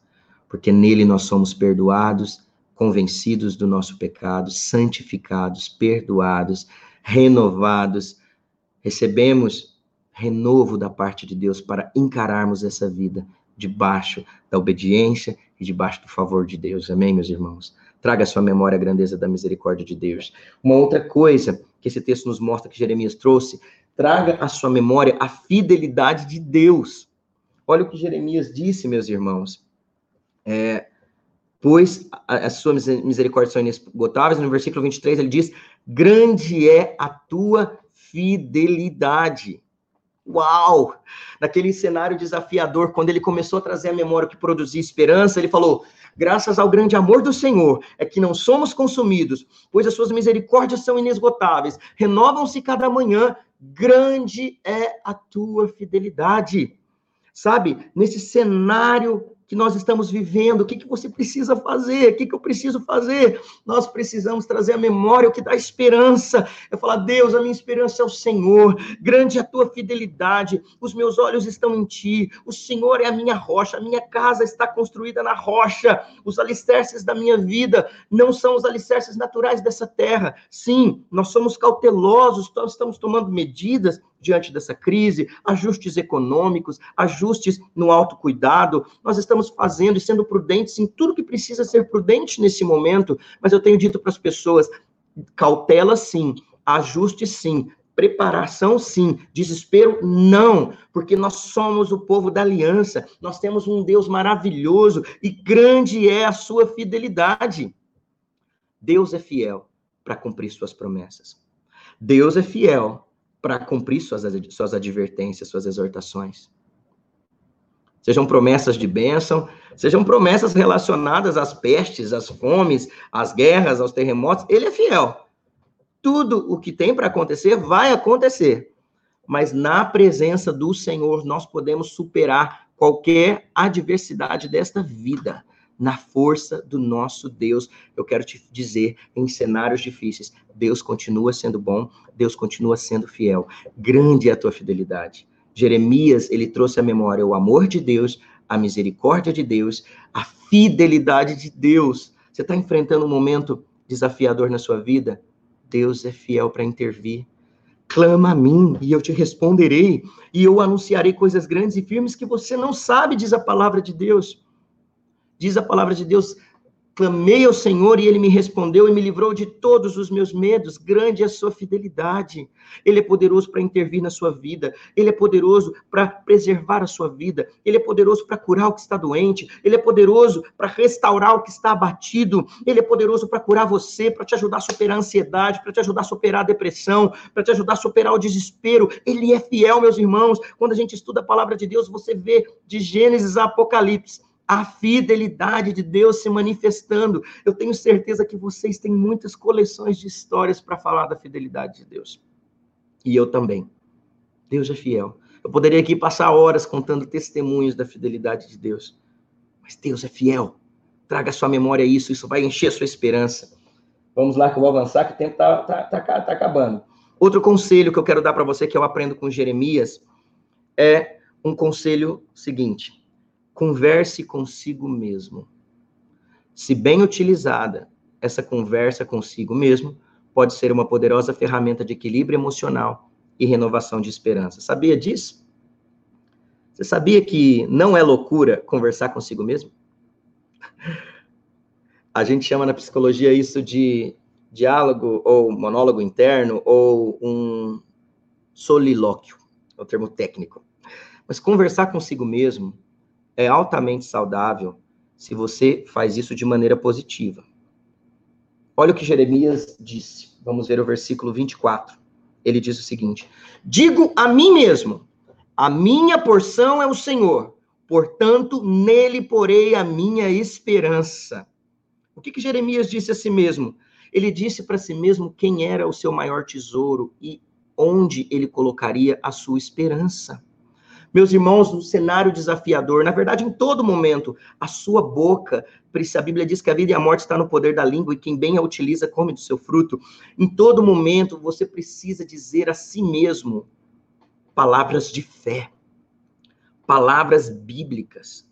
porque nele nós somos perdoados, convencidos do nosso pecado, santificados, perdoados, renovados, recebemos renovo da parte de Deus para encararmos essa vida debaixo da obediência e debaixo do favor de Deus. Amém, meus irmãos? Traga à sua memória a grandeza da misericórdia de Deus. Uma outra coisa que esse texto nos mostra que Jeremias trouxe, traga à sua memória a fidelidade de Deus. Olha o que Jeremias disse, meus irmãos. É, pois as suas misericórdias são inesgotáveis. No versículo 23 ele diz: Grande é a tua fidelidade. Uau! Naquele cenário desafiador, quando ele começou a trazer a memória que produzia esperança, ele falou: graças ao grande amor do Senhor, é que não somos consumidos, pois as suas misericórdias são inesgotáveis, renovam-se cada manhã, grande é a tua fidelidade. Sabe, nesse cenário que nós estamos vivendo, o que, que você precisa fazer, o que, que eu preciso fazer. Nós precisamos trazer a memória o que dá esperança. Eu falar, Deus, a minha esperança é o Senhor, grande é a tua fidelidade, os meus olhos estão em ti, o Senhor é a minha rocha, a minha casa está construída na rocha, os alicerces da minha vida não são os alicerces naturais dessa terra. Sim, nós somos cautelosos, nós estamos tomando medidas diante dessa crise, ajustes econômicos, ajustes no autocuidado. Nós estamos fazendo e sendo prudentes em tudo que precisa ser prudente nesse momento, mas eu tenho dito para as pessoas: cautela sim, ajuste sim, preparação sim, desespero não, porque nós somos o povo da aliança, nós temos um Deus maravilhoso e grande é a sua fidelidade. Deus é fiel para cumprir suas promessas. Deus é fiel para cumprir suas, suas advertências, suas exortações. Sejam promessas de bênção, sejam promessas relacionadas às pestes, às fomes, às guerras, aos terremotos. Ele é fiel. Tudo o que tem para acontecer vai acontecer. Mas na presença do Senhor, nós podemos superar qualquer adversidade desta vida na força do nosso Deus. Eu quero te dizer, em cenários difíceis, Deus continua sendo bom, Deus continua sendo fiel. Grande é a tua fidelidade. Jeremias, ele trouxe à memória o amor de Deus, a misericórdia de Deus, a fidelidade de Deus. Você está enfrentando um momento desafiador na sua vida? Deus é fiel para intervir. Clama a mim e eu te responderei, e eu anunciarei coisas grandes e firmes que você não sabe, diz a palavra de Deus. Diz a palavra de Deus: clamei ao Senhor e ele me respondeu e me livrou de todos os meus medos. Grande é a sua fidelidade. Ele é poderoso para intervir na sua vida. Ele é poderoso para preservar a sua vida. Ele é poderoso para curar o que está doente. Ele é poderoso para restaurar o que está abatido. Ele é poderoso para curar você, para te ajudar a superar a ansiedade, para te ajudar a superar a depressão, para te ajudar a superar o desespero. Ele é fiel, meus irmãos. Quando a gente estuda a palavra de Deus, você vê de Gênesis a Apocalipse a fidelidade de Deus se manifestando. Eu tenho certeza que vocês têm muitas coleções de histórias para falar da fidelidade de Deus. E eu também. Deus é fiel. Eu poderia aqui passar horas contando testemunhos da fidelidade de Deus. Mas Deus é fiel. Traga sua memória isso, isso vai encher a sua esperança. Vamos lá que eu vou avançar, que o tempo está tá, tá, tá acabando. Outro conselho que eu quero dar para você, que eu aprendo com Jeremias, é um conselho seguinte converse consigo mesmo. Se bem utilizada, essa conversa consigo mesmo pode ser uma poderosa ferramenta de equilíbrio emocional e renovação de esperança. Sabia disso? Você sabia que não é loucura conversar consigo mesmo? A gente chama na psicologia isso de diálogo ou monólogo interno ou um solilóquio, é o termo técnico. Mas conversar consigo mesmo é altamente saudável se você faz isso de maneira positiva. Olha o que Jeremias disse. Vamos ver o versículo 24. Ele diz o seguinte: Digo a mim mesmo, a minha porção é o Senhor, portanto, nele porei a minha esperança. O que, que Jeremias disse a si mesmo? Ele disse para si mesmo quem era o seu maior tesouro e onde ele colocaria a sua esperança. Meus irmãos, no cenário desafiador, na verdade, em todo momento, a sua boca, a Bíblia diz que a vida e a morte está no poder da língua e quem bem a utiliza come do seu fruto. Em todo momento, você precisa dizer a si mesmo palavras de fé, palavras bíblicas.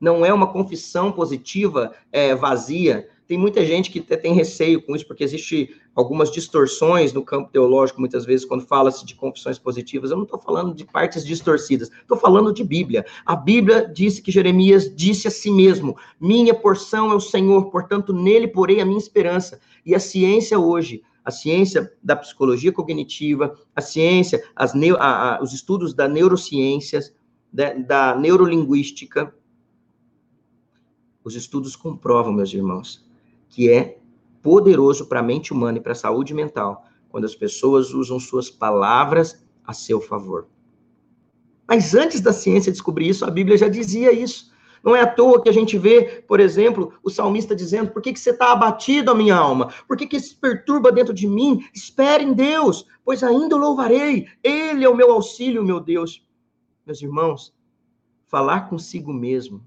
Não é uma confissão positiva é, vazia, tem muita gente que tem receio com isso, porque existe algumas distorções no campo teológico, muitas vezes, quando fala-se de confissões positivas. Eu não estou falando de partes distorcidas, estou falando de Bíblia. A Bíblia disse que Jeremias disse a si mesmo: Minha porção é o Senhor, portanto, nele porei a minha esperança. E a ciência hoje, a ciência da psicologia cognitiva, a ciência, as a, a, os estudos da neurociências, da, da neurolinguística, os estudos comprovam, meus irmãos, que é poderoso para a mente humana e para a saúde mental quando as pessoas usam suas palavras a seu favor. Mas antes da ciência descobrir isso, a Bíblia já dizia isso. Não é à toa que a gente vê, por exemplo, o salmista dizendo: Por que, que você está abatido, a minha alma? Por que, que se perturba dentro de mim? Espere em Deus, pois ainda o louvarei. Ele é o meu auxílio, meu Deus. Meus irmãos, falar consigo mesmo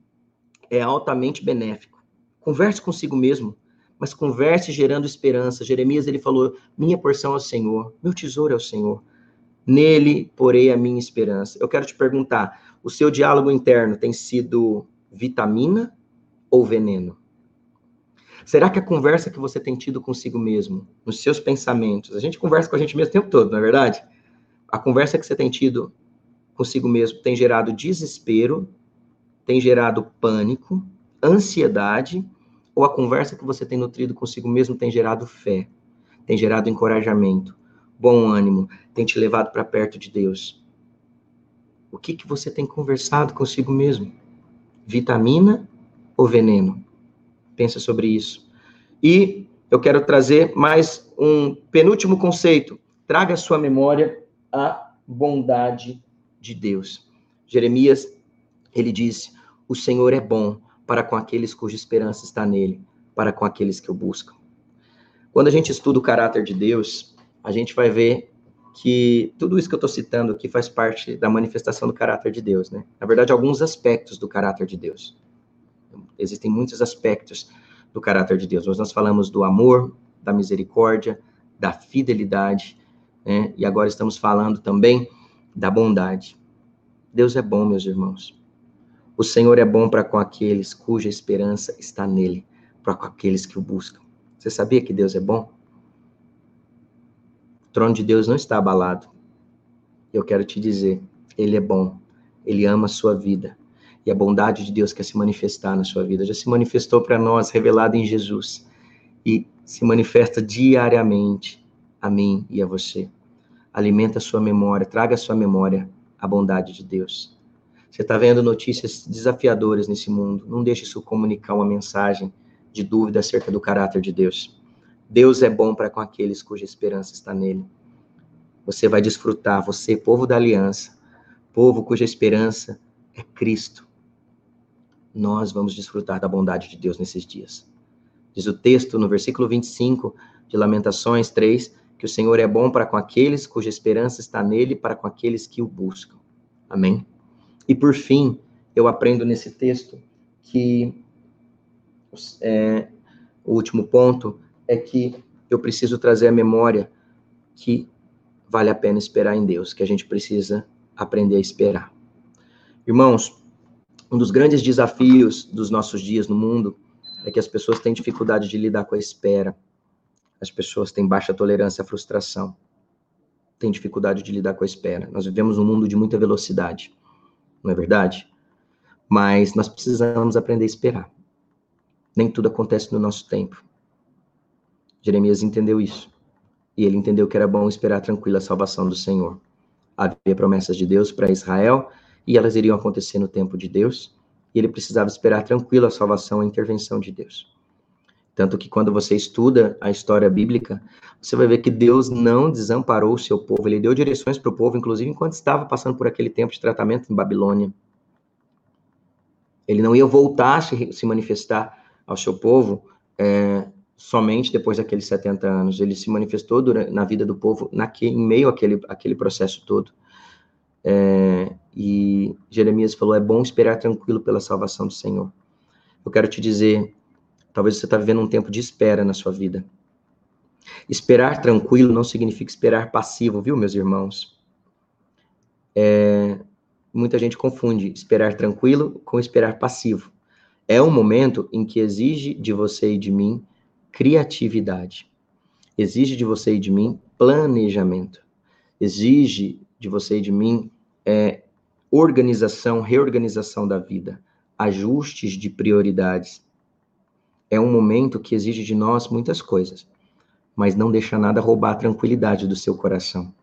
é altamente benéfico. Converse consigo mesmo, mas converse gerando esperança. Jeremias ele falou: "Minha porção é o Senhor, meu tesouro é o Senhor. Nele porei a minha esperança". Eu quero te perguntar, o seu diálogo interno tem sido vitamina ou veneno? Será que a conversa que você tem tido consigo mesmo, nos seus pensamentos, a gente conversa com a gente mesmo o tempo todo, não é verdade? A conversa que você tem tido consigo mesmo tem gerado desespero, tem gerado pânico, ansiedade, ou a conversa que você tem nutrido consigo mesmo tem gerado fé, tem gerado encorajamento, bom ânimo, tem te levado para perto de Deus? O que, que você tem conversado consigo mesmo? Vitamina ou veneno? Pensa sobre isso. E eu quero trazer mais um penúltimo conceito. Traga à sua memória a bondade de Deus. Jeremias, ele disse: O Senhor é bom para com aqueles cuja esperança está nele, para com aqueles que o buscam. Quando a gente estuda o caráter de Deus, a gente vai ver que tudo isso que eu estou citando aqui faz parte da manifestação do caráter de Deus, né? Na verdade, alguns aspectos do caráter de Deus. Existem muitos aspectos do caráter de Deus. Hoje nós falamos do amor, da misericórdia, da fidelidade, né? E agora estamos falando também da bondade. Deus é bom, meus irmãos. O Senhor é bom para com aqueles cuja esperança está nele, para com aqueles que o buscam. Você sabia que Deus é bom? O trono de Deus não está abalado. Eu quero te dizer, ele é bom. Ele ama a sua vida. E a bondade de Deus quer se manifestar na sua vida. Já se manifestou para nós, revelado em Jesus. E se manifesta diariamente a mim e a você alimenta a sua memória, traga a sua memória a bondade de Deus. Você está vendo notícias desafiadoras nesse mundo, não deixe isso comunicar uma mensagem de dúvida acerca do caráter de Deus. Deus é bom para com aqueles cuja esperança está nele. Você vai desfrutar, você, povo da aliança, povo cuja esperança é Cristo. Nós vamos desfrutar da bondade de Deus nesses dias. Diz o texto no versículo 25 de Lamentações 3, que o Senhor é bom para com aqueles cuja esperança está nele, para com aqueles que o buscam. Amém? E por fim, eu aprendo nesse texto que é, o último ponto é que eu preciso trazer a memória que vale a pena esperar em Deus, que a gente precisa aprender a esperar. Irmãos, um dos grandes desafios dos nossos dias no mundo é que as pessoas têm dificuldade de lidar com a espera. As pessoas têm baixa tolerância à frustração, têm dificuldade de lidar com a espera. Nós vivemos um mundo de muita velocidade, não é verdade? Mas nós precisamos aprender a esperar. Nem tudo acontece no nosso tempo. Jeremias entendeu isso. E ele entendeu que era bom esperar tranquila a salvação do Senhor. Havia promessas de Deus para Israel e elas iriam acontecer no tempo de Deus. E ele precisava esperar tranquilo a salvação e a intervenção de Deus. Tanto que quando você estuda a história bíblica, você vai ver que Deus não desamparou o seu povo, ele deu direções para o povo, inclusive enquanto estava passando por aquele tempo de tratamento em Babilônia. Ele não ia voltar a se manifestar ao seu povo é, somente depois daqueles 70 anos. Ele se manifestou durante, na vida do povo naquele, em meio àquele, àquele processo todo. É, e Jeremias falou: é bom esperar tranquilo pela salvação do Senhor. Eu quero te dizer Talvez você está vivendo um tempo de espera na sua vida. Esperar tranquilo não significa esperar passivo, viu, meus irmãos? É, muita gente confunde esperar tranquilo com esperar passivo. É um momento em que exige de você e de mim criatividade. Exige de você e de mim planejamento. Exige de você e de mim é, organização, reorganização da vida, ajustes de prioridades é um momento que exige de nós muitas coisas, mas não deixa nada roubar a tranquilidade do seu coração.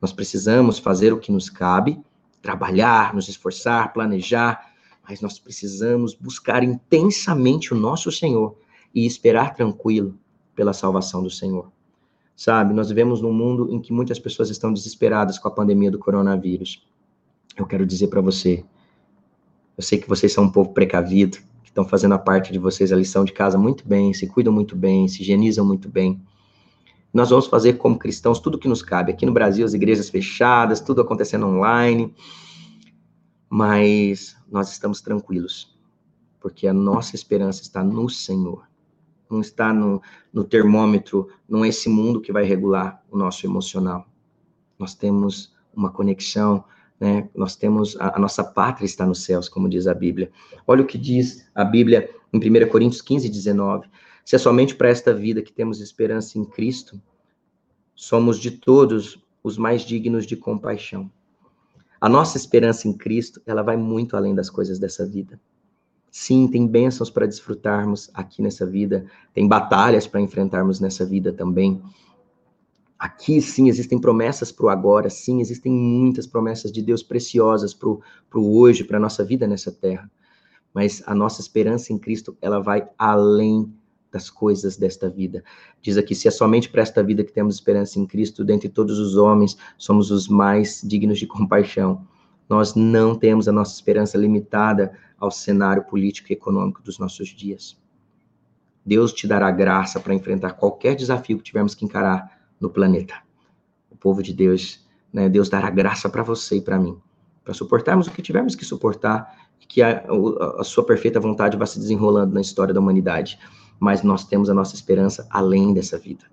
Nós precisamos fazer o que nos cabe, trabalhar, nos esforçar, planejar, mas nós precisamos buscar intensamente o nosso Senhor e esperar tranquilo pela salvação do Senhor. Sabe, nós vivemos num mundo em que muitas pessoas estão desesperadas com a pandemia do coronavírus. Eu quero dizer para você, eu sei que vocês são um povo precavido, estão fazendo a parte de vocês a lição de casa muito bem, se cuidam muito bem, se higienizam muito bem. Nós vamos fazer como cristãos tudo que nos cabe. Aqui no Brasil, as igrejas fechadas, tudo acontecendo online. Mas nós estamos tranquilos, porque a nossa esperança está no Senhor. Não está no, no termômetro, não é esse mundo que vai regular o nosso emocional. Nós temos uma conexão, né? Nós temos a, a, nossa pátria está nos céus, como diz a Bíblia. Olha o que diz a Bíblia em 1 Coríntios 15, 19. Se é somente para esta vida que temos esperança em Cristo, somos de todos os mais dignos de compaixão. A nossa esperança em Cristo, ela vai muito além das coisas dessa vida. Sim, tem bênçãos para desfrutarmos aqui nessa vida, tem batalhas para enfrentarmos nessa vida também. Aqui, sim, existem promessas para o agora, sim, existem muitas promessas de Deus preciosas para o hoje, para a nossa vida nessa terra. Mas a nossa esperança em Cristo, ela vai além das coisas desta vida. Diz aqui: se é somente para esta vida que temos esperança em Cristo, dentre todos os homens, somos os mais dignos de compaixão. Nós não temos a nossa esperança limitada ao cenário político e econômico dos nossos dias. Deus te dará graça para enfrentar qualquer desafio que tivermos que encarar no planeta. O povo de Deus, né, Deus dará graça para você e para mim, para suportarmos o que tivermos que suportar que a, a, a sua perfeita vontade vá se desenrolando na história da humanidade mas nós temos a nossa esperança além dessa vida.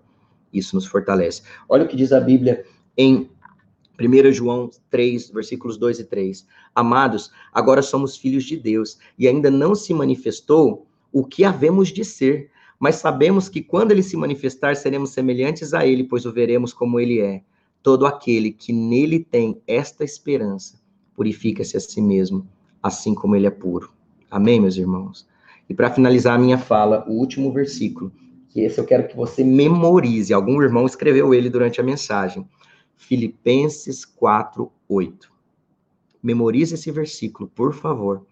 Isso nos fortalece. Olha o que diz a Bíblia em 1 João 3, versículos 2 e 3. Amados, agora somos filhos de Deus e ainda não se manifestou o que havemos de ser, mas sabemos que quando ele se manifestar, seremos semelhantes a ele, pois o veremos como ele é. Todo aquele que nele tem esta esperança purifica-se a si mesmo, assim como ele é puro. Amém, meus irmãos? E para finalizar a minha fala, o último versículo, que esse eu quero que você memorize. Algum irmão escreveu ele durante a mensagem. Filipenses 4, 8. Memorize esse versículo, por favor,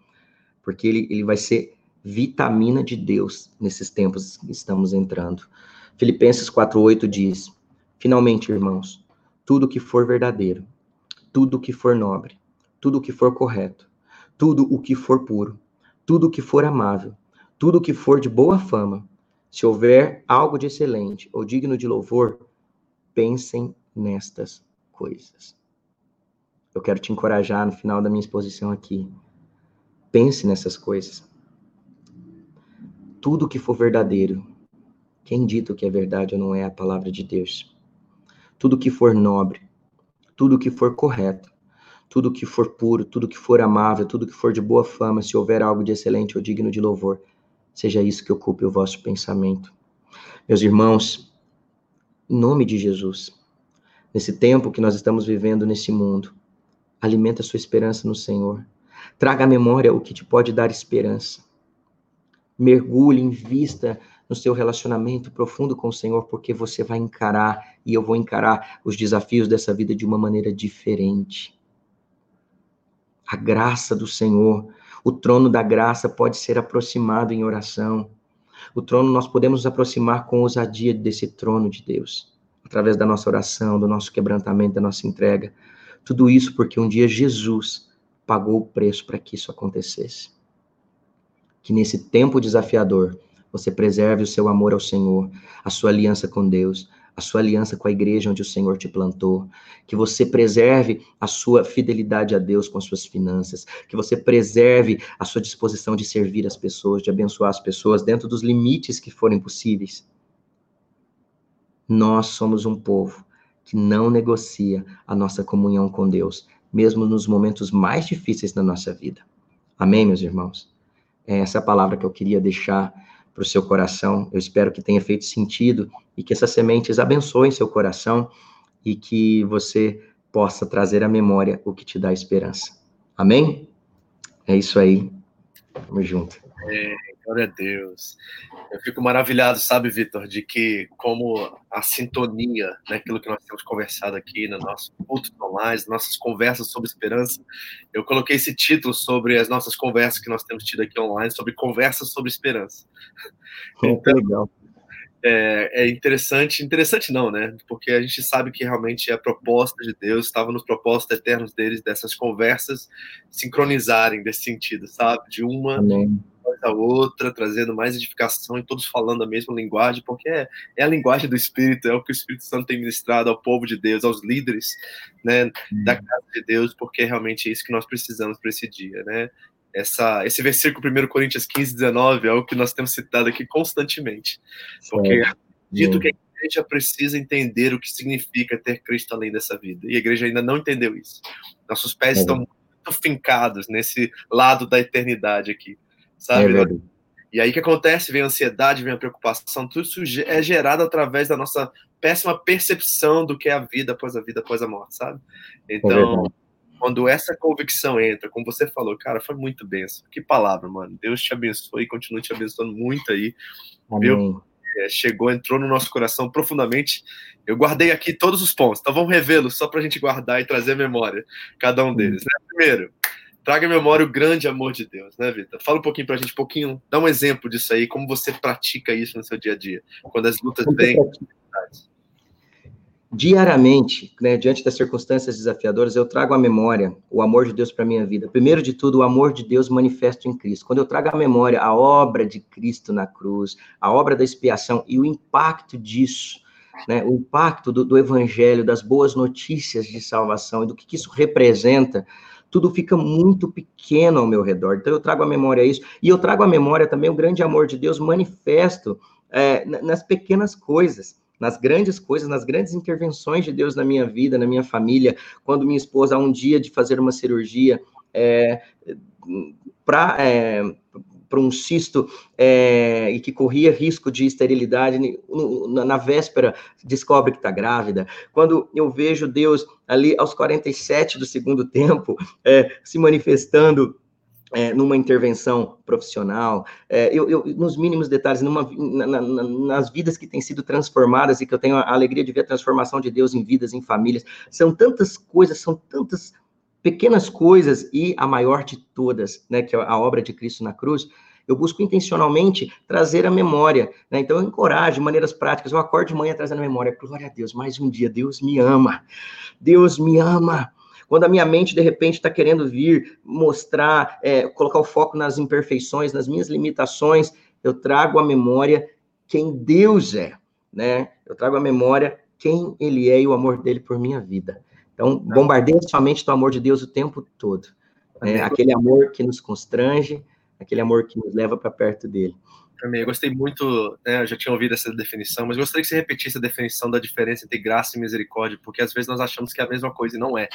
porque ele, ele vai ser vitamina de Deus nesses tempos que estamos entrando. Filipenses 4:8 diz: Finalmente, irmãos, tudo que for verdadeiro, tudo que for nobre, tudo que for correto, tudo o que for puro, tudo que for amável, tudo que for de boa fama, se houver algo de excelente ou digno de louvor, pensem nestas coisas. Eu quero te encorajar no final da minha exposição aqui. Pense nessas coisas. Tudo que for verdadeiro, quem dito que é verdade ou não é a palavra de Deus? Tudo que for nobre, tudo que for correto, tudo que for puro, tudo que for amável, tudo que for de boa fama, se houver algo de excelente ou digno de louvor, seja isso que ocupe o vosso pensamento. Meus irmãos, em nome de Jesus, nesse tempo que nós estamos vivendo nesse mundo, alimenta a sua esperança no Senhor. Traga à memória o que te pode dar esperança. Mergulhe, invista no seu relacionamento profundo com o Senhor, porque você vai encarar, e eu vou encarar os desafios dessa vida de uma maneira diferente. A graça do Senhor o trono da graça pode ser aproximado em oração. O trono, nós podemos nos aproximar com ousadia desse trono de Deus, através da nossa oração, do nosso quebrantamento, da nossa entrega. Tudo isso porque um dia Jesus pagou o preço para que isso acontecesse. Que nesse tempo desafiador, você preserve o seu amor ao Senhor, a sua aliança com Deus, a sua aliança com a igreja onde o Senhor te plantou, que você preserve a sua fidelidade a Deus com as suas finanças, que você preserve a sua disposição de servir as pessoas, de abençoar as pessoas dentro dos limites que forem possíveis. Nós somos um povo que não negocia a nossa comunhão com Deus, mesmo nos momentos mais difíceis da nossa vida. Amém, meus irmãos? É essa é a palavra que eu queria deixar para o seu coração. Eu espero que tenha feito sentido e que essas sementes abençoem seu coração e que você possa trazer à memória o que te dá esperança. Amém? É isso aí. Tamo junto. É, Glória a Deus. Eu fico maravilhado, sabe, Vitor, de que como a sintonia, né, aquilo que nós temos conversado aqui no nosso culto online, nossas conversas sobre esperança, eu coloquei esse título sobre as nossas conversas que nós temos tido aqui online, sobre conversas sobre esperança. Então, legal. É, é, interessante, interessante não, né? Porque a gente sabe que realmente é a proposta de Deus, estava nos propósitos eternos deles, dessas conversas sincronizarem desse sentido, sabe? De uma Amém a outra, trazendo mais edificação e todos falando a mesma linguagem, porque é, é, a linguagem do Espírito, é o que o Espírito Santo tem ministrado ao povo de Deus, aos líderes né, da casa de Deus, porque é realmente isso que nós precisamos para esse dia, né? Essa, esse versículo 1 Coríntios 15, 19 é o que nós temos citado aqui constantemente, porque é dito que a igreja precisa entender o que significa ter Cristo além dessa vida, e a igreja ainda não entendeu isso. Nossos pés é. estão muito fincados nesse lado da eternidade aqui sabe? É e aí o que acontece? Vem a ansiedade, vem a preocupação, tudo isso é gerado através da nossa péssima percepção do que é a vida após a vida, após a morte, sabe? Então, é quando essa convicção entra, como você falou, cara, foi muito benção. Que palavra, mano. Deus te abençoe e continue te abençoando muito aí. Viu? É, chegou, entrou no nosso coração profundamente. Eu guardei aqui todos os pontos, então vamos revê-los só para a gente guardar e trazer a memória, cada um deles. Né? Primeiro, traga à memória o grande amor de Deus, né, Vitor? Fala um pouquinho pra gente, um pouquinho, dá um exemplo disso aí, como você pratica isso no seu dia a dia, quando as lutas vêm. Diariamente, né, diante das circunstâncias desafiadoras, eu trago à memória o amor de Deus para minha vida. Primeiro de tudo, o amor de Deus manifesto em Cristo. Quando eu trago à memória a obra de Cristo na cruz, a obra da expiação e o impacto disso, né, o impacto do, do evangelho, das boas notícias de salvação e do que, que isso representa tudo fica muito pequeno ao meu redor. Então eu trago à memória isso, e eu trago à memória também o grande amor de Deus manifesto é, nas pequenas coisas nas grandes coisas, nas grandes intervenções de Deus na minha vida, na minha família, quando minha esposa, há um dia de fazer uma cirurgia, é, para é, um cisto é, e que corria risco de esterilidade, na, na véspera descobre que está grávida. Quando eu vejo Deus ali aos 47 do segundo tempo é, se manifestando é, numa intervenção profissional, é, eu, eu, nos mínimos detalhes, numa, na, na, nas vidas que têm sido transformadas e que eu tenho a alegria de ver a transformação de Deus em vidas, em famílias, são tantas coisas, são tantas pequenas coisas e a maior de todas, né, que é a obra de Cristo na cruz, eu busco intencionalmente trazer a memória, né? Então eu encorajo maneiras práticas, eu acordo de manhã trazendo a memória, glória a Deus, mais um dia, Deus me ama, Deus me ama. Quando a minha mente, de repente, está querendo vir mostrar, é, colocar o foco nas imperfeições, nas minhas limitações, eu trago à memória quem Deus é, né? Eu trago à memória quem Ele é e o amor dele por minha vida. Então, bombardeia somente do amor de Deus o tempo todo. Né? Aquele amor que nos constrange, aquele amor que nos leva para perto dele. Também, eu gostei muito, né, eu já tinha ouvido essa definição, mas gostaria que você repetisse a definição da diferença entre graça e misericórdia, porque às vezes nós achamos que é a mesma coisa e não é.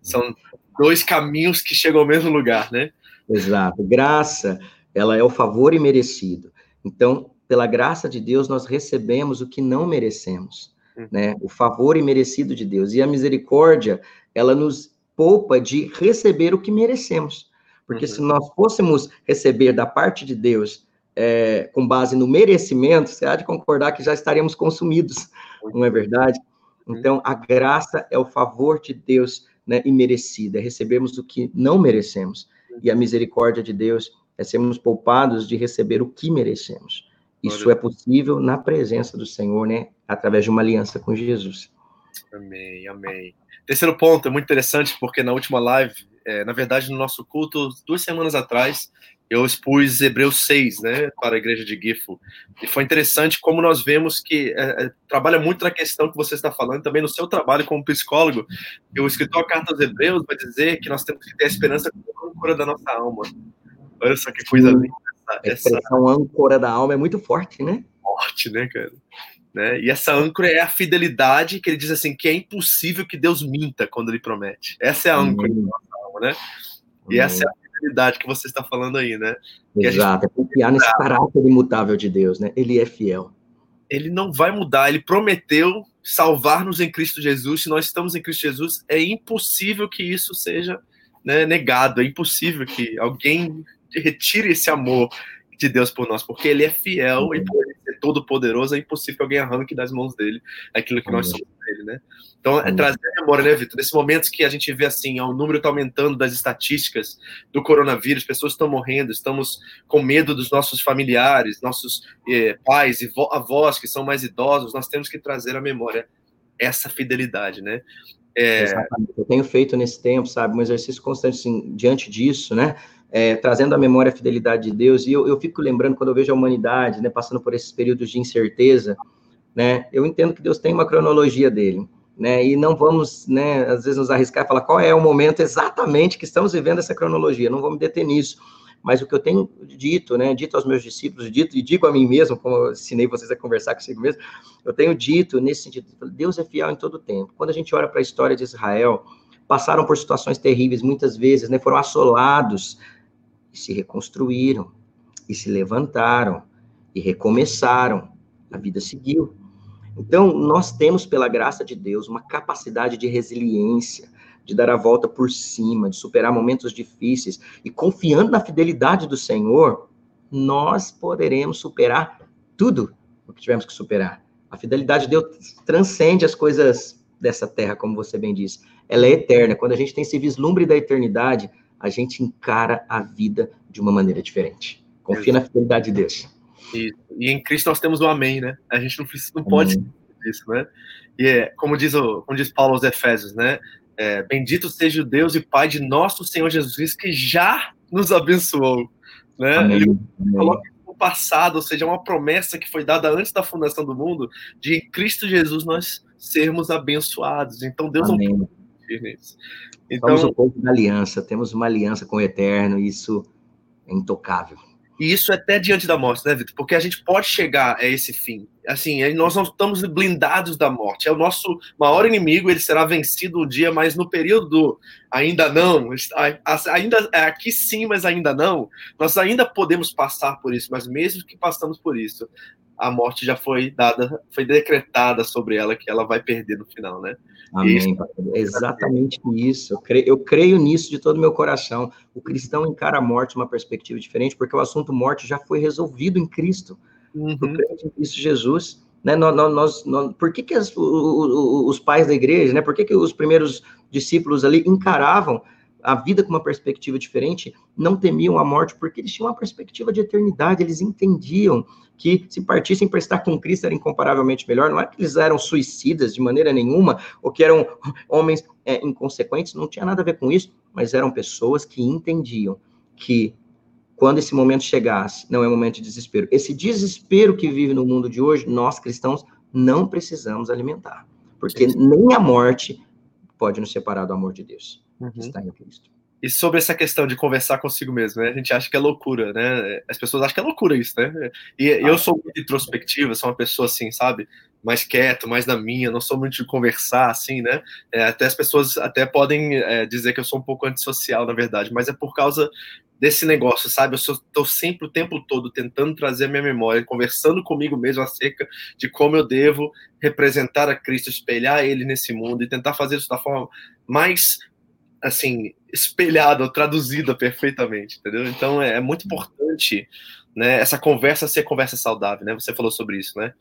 São dois caminhos que chegam ao mesmo lugar, né? Exato. Graça, ela é o favor imerecido. Então, pela graça de Deus, nós recebemos o que não merecemos né? O favor imerecido de Deus. E a misericórdia, ela nos poupa de receber o que merecemos. Porque uhum. se nós fôssemos receber da parte de Deus é, com base no merecimento, você há de concordar que já estaríamos consumidos, não é verdade? Uhum. Então, a graça é o favor de Deus né, imerecido, é recebermos o que não merecemos. E a misericórdia de Deus é sermos poupados de receber o que merecemos. Isso é possível na presença do Senhor, né? Através de uma aliança com Jesus. Amém, amém. Terceiro ponto é muito interessante, porque na última live, é, na verdade, no nosso culto, duas semanas atrás, eu expus Hebreus 6, né, para a igreja de Gifo. E foi interessante como nós vemos que é, é, trabalha muito na questão que você está falando, também no seu trabalho como psicólogo. O escritor a carta aos Hebreus vai dizer que nós temos que ter a esperança como âncora da nossa alma. Olha só que coisa linda. A expressão essa... âncora da alma é muito forte, né? Forte, né, cara? Né? E essa âncora é a fidelidade, que ele diz assim, que é impossível que Deus minta quando ele promete. Essa é a âncora hum. da nossa alma, né? E hum. essa é a fidelidade que você está falando aí, né? Exato, é confiar nesse caráter imutável de Deus, né? Ele é fiel. Ele não vai mudar, ele prometeu salvar-nos em Cristo Jesus. Se nós estamos em Cristo Jesus, é impossível que isso seja né, negado, é impossível que alguém retire esse amor de Deus por nós, porque ele é fiel e por ele todo poderoso, é impossível que alguém arranque das mãos dele aquilo que nós somos dele, né? Então, é trazer a memória, né, Vitor? Nesse momento que a gente vê assim, o número está aumentando das estatísticas do coronavírus, pessoas estão morrendo, estamos com medo dos nossos familiares, nossos eh, pais e avós que são mais idosos, nós temos que trazer a memória essa fidelidade, né? É... Eu tenho feito nesse tempo, sabe, um exercício constante assim, diante disso, né? É, trazendo à memória a fidelidade de Deus. E eu, eu fico lembrando quando eu vejo a humanidade, né, passando por esses períodos de incerteza, né? Eu entendo que Deus tem uma cronologia dele, né? E não vamos, né, às vezes nos arriscar e falar qual é o momento exatamente que estamos vivendo essa cronologia. Não vamos deter nisso. Mas o que eu tenho dito, né, dito aos meus discípulos, dito e digo a mim mesmo, como eu ensinei vocês a conversar consigo mesmo, eu tenho dito nesse sentido, Deus é fiel em todo tempo. Quando a gente olha para a história de Israel, passaram por situações terríveis muitas vezes, né, foram assolados e se reconstruíram e se levantaram e recomeçaram. A vida seguiu. Então, nós temos, pela graça de Deus, uma capacidade de resiliência, de dar a volta por cima, de superar momentos difíceis e confiando na fidelidade do Senhor, nós poderemos superar tudo o que tivermos que superar. A fidelidade de Deus transcende as coisas dessa terra, como você bem disse. Ela é eterna. Quando a gente tem esse vislumbre da eternidade, a gente encara a vida de uma maneira diferente. Confia na fidelidade de Deus. E, e em Cristo nós temos o amém, né? A gente não, não pode isso, né? E é, como diz, o, como diz Paulo aos Efésios, né? É, Bendito seja o Deus e Pai de nosso Senhor Jesus Cristo, que já nos abençoou. Né? Amém. Ele coloca no passado, ou seja, uma promessa que foi dada antes da fundação do mundo, de em Cristo Jesus nós sermos abençoados. Então Deus Amém. não nisso. Então, Somos o povo da aliança, temos uma aliança com o Eterno, isso é intocável. E isso é até diante da morte, né, Vitor? Porque a gente pode chegar a esse fim. Assim, nós não estamos blindados da morte. É o nosso maior inimigo, ele será vencido um dia, mas no período do ainda não, ainda é aqui sim, mas ainda não, nós ainda podemos passar por isso, mas mesmo que passamos por isso, a morte já foi dada, foi decretada sobre ela que ela vai perder no final, né? Amém. Isso. É exatamente isso. Eu creio, eu creio nisso de todo o meu coração. O cristão encara a morte uma perspectiva diferente, porque o assunto morte já foi resolvido em Cristo. Uhum. Em Cristo Jesus. Né, nós, nós, nós, por que, que as, os, os pais da igreja, né, por que, que os primeiros discípulos ali encaravam a vida com uma perspectiva diferente, não temiam a morte, porque eles tinham uma perspectiva de eternidade, eles entendiam que se partissem para estar com Cristo era incomparavelmente melhor, não é que eles eram suicidas de maneira nenhuma, ou que eram homens é, inconsequentes, não tinha nada a ver com isso, mas eram pessoas que entendiam que quando esse momento chegasse, não é momento de desespero. Esse desespero que vive no mundo de hoje, nós cristãos não precisamos alimentar, porque nem a morte pode nos separar do amor de Deus uhum. que está em Cristo. E sobre essa questão de conversar consigo mesmo, né? A gente acha que é loucura, né? As pessoas acham que é loucura isso, né? E ah. eu sou muito introspectiva, sou uma pessoa assim, sabe? Mais quieto, mais na minha, não sou muito de conversar, assim, né? É, até as pessoas até podem é, dizer que eu sou um pouco antissocial, na verdade, mas é por causa desse negócio, sabe? Eu estou sempre o tempo todo tentando trazer a minha memória, conversando comigo mesmo acerca de como eu devo representar a Cristo, espelhar Ele nesse mundo e tentar fazer isso da forma mais assim, espelhada ou traduzida perfeitamente, entendeu? Então é, é, muito importante, né, essa conversa ser conversa saudável, né? Você falou sobre isso, né?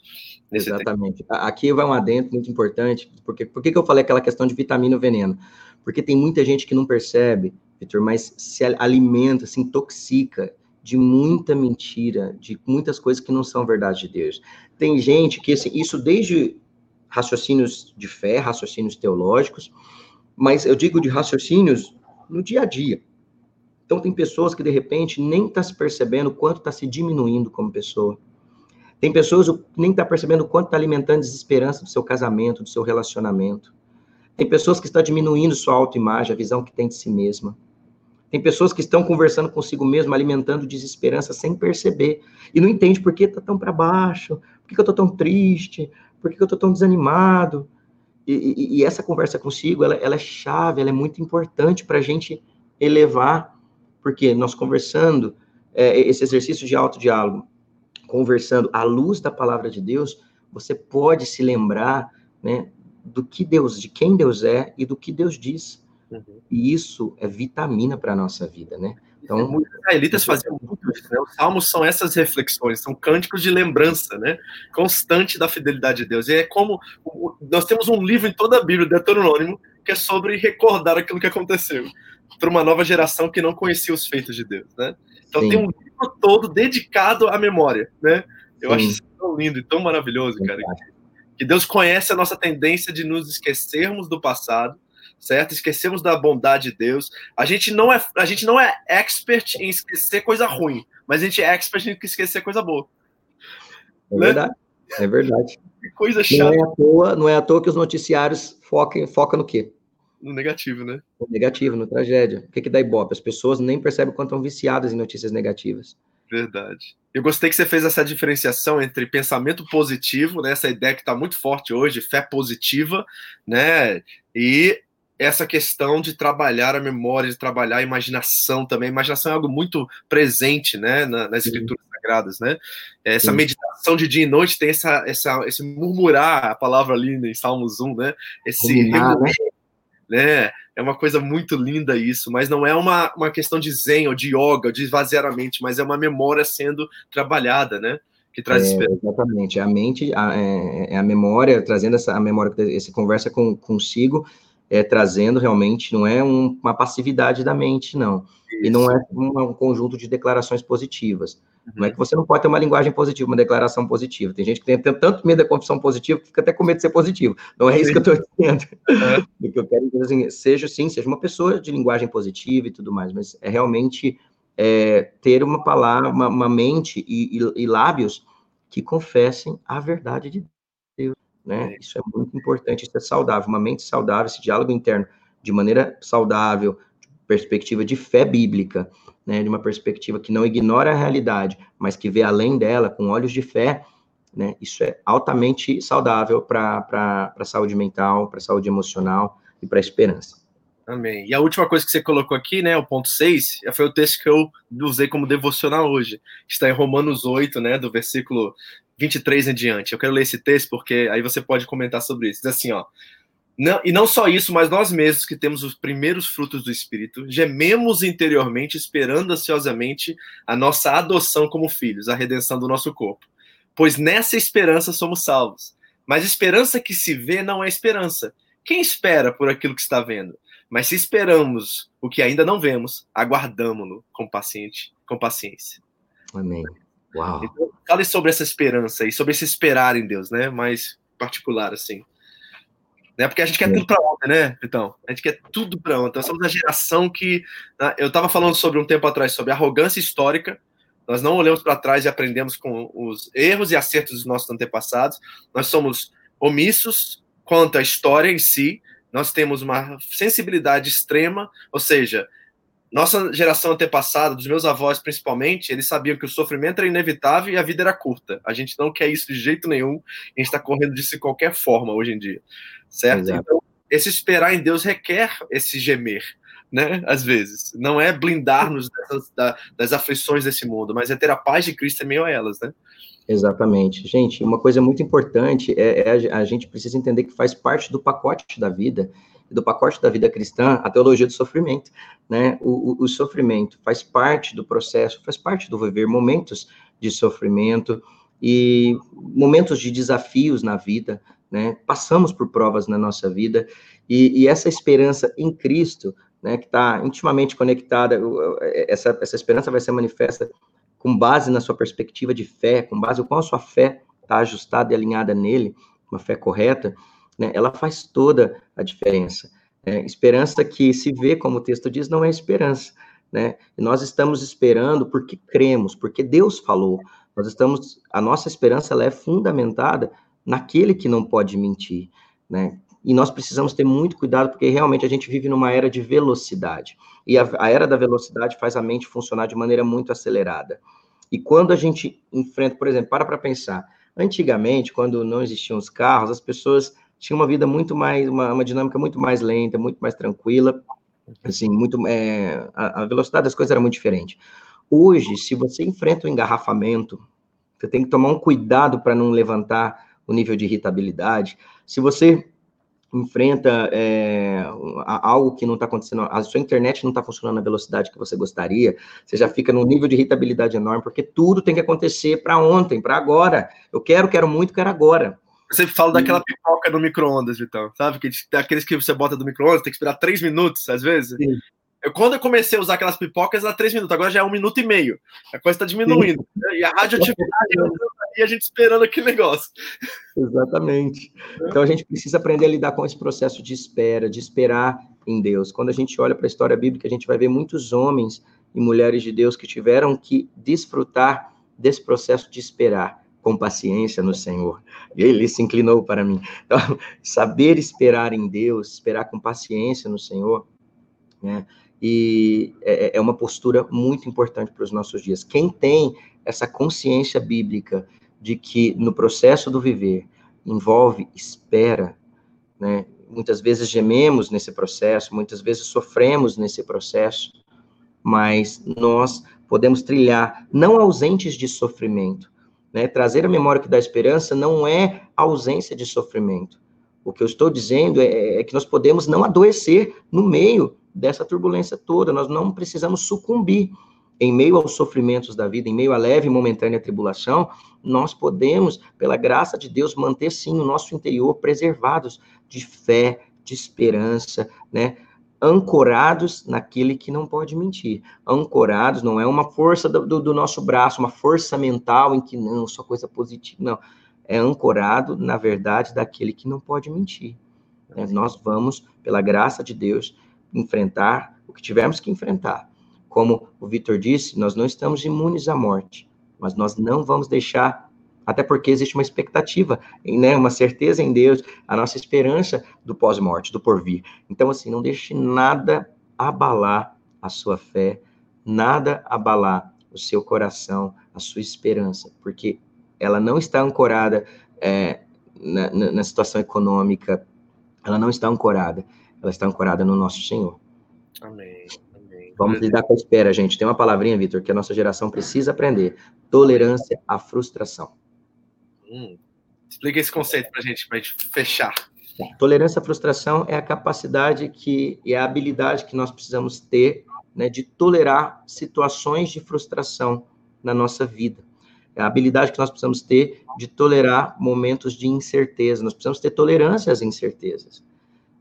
Nesse Exatamente. Tempo. Aqui vai um adendo muito importante, porque por que eu falei aquela questão de vitamina veneno? Porque tem muita gente que não percebe, Vitor, mas se alimenta, se intoxica de muita mentira, de muitas coisas que não são verdade de Deus. Tem gente que, assim, isso desde raciocínios de fé, raciocínios teológicos, mas eu digo de raciocínios no dia a dia. Então, tem pessoas que, de repente, nem está se percebendo quanto está se diminuindo como pessoa. Tem pessoas que nem está percebendo quanto está alimentando desesperança do seu casamento, do seu relacionamento. Tem pessoas que estão diminuindo sua autoimagem, a visão que tem de si mesma. Tem pessoas que estão conversando consigo mesmo, alimentando desesperança sem perceber. E não entende por que está tão para baixo, por que, que eu estou tão triste, por que, que eu estou tão desanimado. E, e, essa conversa consigo, ela, ela, é chave, ela é muito importante para a gente elevar, porque nós conversando, é, esse exercício de autodiálogo, conversando à luz da palavra de Deus, você pode se lembrar, né, do que Deus, de quem Deus é e do que Deus diz. Uhum. E isso é vitamina para a nossa vida, né? Então, Muitos israelitas faziam muito cânticos, né? Os salmos são essas reflexões, são cânticos de lembrança, né? Constante da fidelidade de Deus. E é como nós temos um livro em toda a Bíblia, Deuteronômimo, que é sobre recordar aquilo que aconteceu para uma nova geração que não conhecia os feitos de Deus, né? Então Sim. tem um livro todo dedicado à memória, né? Eu Sim. acho isso tão lindo e tão maravilhoso, cara. Que Deus conhece a nossa tendência de nos esquecermos do passado, certo? Esquecemos da bondade de Deus. A gente não é, a gente não é expert em esquecer coisa ruim, mas a gente é expert em esquecer coisa boa. É né? verdade. É verdade. Que coisa chata. Não é, à toa, não é à toa que os noticiários focam, focam no quê? No negativo, né? No negativo, no tragédia. O que, que dá ibope? As pessoas nem percebem quanto estão viciadas em notícias negativas. Verdade. Eu gostei que você fez essa diferenciação entre pensamento positivo, né, essa ideia que está muito forte hoje, fé positiva, né, e essa questão de trabalhar a memória, de trabalhar a imaginação também. A imaginação é algo muito presente, né, nas escrituras sagradas, né? Essa Sim. meditação de dia e noite tem essa, essa, esse murmurar, a palavra ali em Salmos 1, né? Esse né? né? É uma coisa muito linda isso, mas não é uma, uma questão de zen ou de yoga, ou de esvaziar a mente, mas é uma memória sendo trabalhada, né? Que traz é, esperança. Exatamente, a mente, a, é, é, a memória, trazendo essa a memória, essa conversa com, consigo, é, trazendo realmente, não é um, uma passividade da mente, não. Isso. E não é um, um conjunto de declarações positivas. Não é que você não pode ter uma linguagem positiva, uma declaração positiva. Tem gente que tem tanto medo da confissão positiva que fica até com medo de ser positivo. Não é isso que eu estou dizendo. É. O que eu quero dizer assim, seja sim, seja uma pessoa de linguagem positiva e tudo mais, mas é realmente é, ter uma palavra, uma, uma mente e, e, e, lábios que confessem a verdade de Deus. Né? É. Isso é muito importante, isso é saudável. Uma mente saudável, esse diálogo interno de maneira saudável, perspectiva de fé bíblica né, de uma perspectiva que não ignora a realidade, mas que vê além dela com olhos de fé, né, isso é altamente saudável para a saúde mental, para a saúde emocional e para a esperança. Amém. E a última coisa que você colocou aqui, né, o ponto 6, foi o texto que eu usei como devocional hoje. Está em Romanos 8, né, do versículo 23 em diante. Eu quero ler esse texto porque aí você pode comentar sobre isso. Diz assim, ó: não, e não só isso, mas nós mesmos que temos os primeiros frutos do Espírito, gememos interiormente, esperando ansiosamente a nossa adoção como filhos, a redenção do nosso corpo. Pois nessa esperança somos salvos. Mas esperança que se vê não é esperança. Quem espera por aquilo que está vendo? Mas se esperamos o que ainda não vemos, aguardamos-lo com, com paciência. Amém. Uau. Então, fale sobre essa esperança e sobre esse esperar em Deus, né? Mais particular, assim. Né? Porque a gente quer tudo para ontem, né, Então, A gente quer tudo para ontem. Nós somos a geração que. Né, eu estava falando sobre um tempo atrás sobre arrogância histórica. Nós não olhamos para trás e aprendemos com os erros e acertos dos nossos antepassados. Nós somos omissos quanto à história em si. Nós temos uma sensibilidade extrema, ou seja, nossa geração antepassada, dos meus avós principalmente, eles sabiam que o sofrimento era inevitável e a vida era curta. A gente não quer isso de jeito nenhum, a gente está correndo disso de qualquer forma hoje em dia, certo? Exato. Então, esse esperar em Deus requer esse gemer, né? Às vezes. Não é blindar-nos das, das aflições desse mundo, mas é ter a paz de Cristo em meio a elas, né? Exatamente. Gente, uma coisa muito importante é, é a, a gente precisa entender que faz parte do pacote da vida do pacote da vida cristã, a teologia do sofrimento, né? O, o, o, sofrimento faz parte do processo, faz parte do viver momentos de sofrimento e momentos de desafios na vida, né? Passamos por provas na nossa vida e, e essa esperança em Cristo, né? Que está intimamente conectada, essa, essa esperança vai ser manifesta com base na sua perspectiva de fé, com base com a sua fé está ajustada e alinhada nele, uma fé correta, né, ela faz toda a diferença. É, esperança que se vê, como o texto diz, não é esperança. Né? E nós estamos esperando porque cremos, porque Deus falou. Nós estamos, a nossa esperança ela é fundamentada naquele que não pode mentir, né? E nós precisamos ter muito cuidado porque realmente a gente vive numa era de velocidade. E a, a era da velocidade faz a mente funcionar de maneira muito acelerada. E quando a gente enfrenta, por exemplo, para para pensar, antigamente, quando não existiam os carros, as pessoas tinha uma vida muito mais, uma, uma dinâmica muito mais lenta, muito mais tranquila, assim, muito, é, a, a, velocidade das coisas era muito diferente. Hoje, se você enfrenta um engarrafamento, você tem que tomar um cuidado para não levantar o nível de irritabilidade. Se você enfrenta é, algo que não está acontecendo, a sua internet não está funcionando na velocidade que você gostaria, você já fica num nível de irritabilidade enorme, porque tudo tem que acontecer para ontem, para agora. Eu quero, quero muito, quero agora. Eu sempre falo daquela pipoca no micro-ondas, Vitão, sabe? Que, aqueles que você bota do micro-ondas, tem que esperar três minutos, às vezes. Sim. Eu, quando eu comecei a usar aquelas pipocas, era três minutos, agora já é um minuto e meio. A coisa está diminuindo. Né? E a radioatividade e a gente esperando aquele negócio. Exatamente. Então a gente precisa aprender a lidar com esse processo de espera, de esperar em Deus. Quando a gente olha para a história bíblica, a gente vai ver muitos homens e mulheres de Deus que tiveram que desfrutar desse processo de esperar com paciência no Senhor. E ele se inclinou para mim. Então, saber esperar em Deus, esperar com paciência no Senhor, né? e é, é uma postura muito importante para os nossos dias. Quem tem essa consciência bíblica de que no processo do viver envolve espera, né? Muitas vezes gememos nesse processo, muitas vezes sofremos nesse processo, mas nós podemos trilhar não ausentes de sofrimento, né? Trazer a memória que dá esperança não é ausência de sofrimento. O que eu estou dizendo é, é que nós podemos não adoecer no meio dessa turbulência toda. Nós não precisamos sucumbir em meio aos sofrimentos da vida, em meio à leve e momentânea tribulação, nós podemos, pela graça de Deus, manter sim o nosso interior preservados de fé, de esperança, né? Ancorados naquele que não pode mentir. Ancorados não é uma força do, do, nosso braço, uma força mental em que não, só coisa positiva. Não. É ancorado, na verdade, daquele que não pode mentir. Né? Nós vamos, pela graça de Deus, enfrentar o que tivermos que enfrentar. Como o Vitor disse, nós não estamos imunes à morte, mas nós não vamos deixar, até porque existe uma expectativa, né, uma certeza em Deus, a nossa esperança do pós-morte, do porvir. Então, assim, não deixe nada abalar a sua fé, nada abalar o seu coração, a sua esperança, porque ela não está ancorada é, na, na situação econômica, ela não está ancorada ela está ancorada no nosso Senhor. Amém. Amém. Vamos lidar com a espera, gente. Tem uma palavrinha, Vitor, que a nossa geração precisa aprender: tolerância à frustração. Hum. Explica esse conceito para a gente, para gente fechar. Tolerância à frustração é a capacidade que e a habilidade que nós precisamos ter né, de tolerar situações de frustração na nossa vida. É a habilidade que nós precisamos ter de tolerar momentos de incerteza. Nós precisamos ter tolerância às incertezas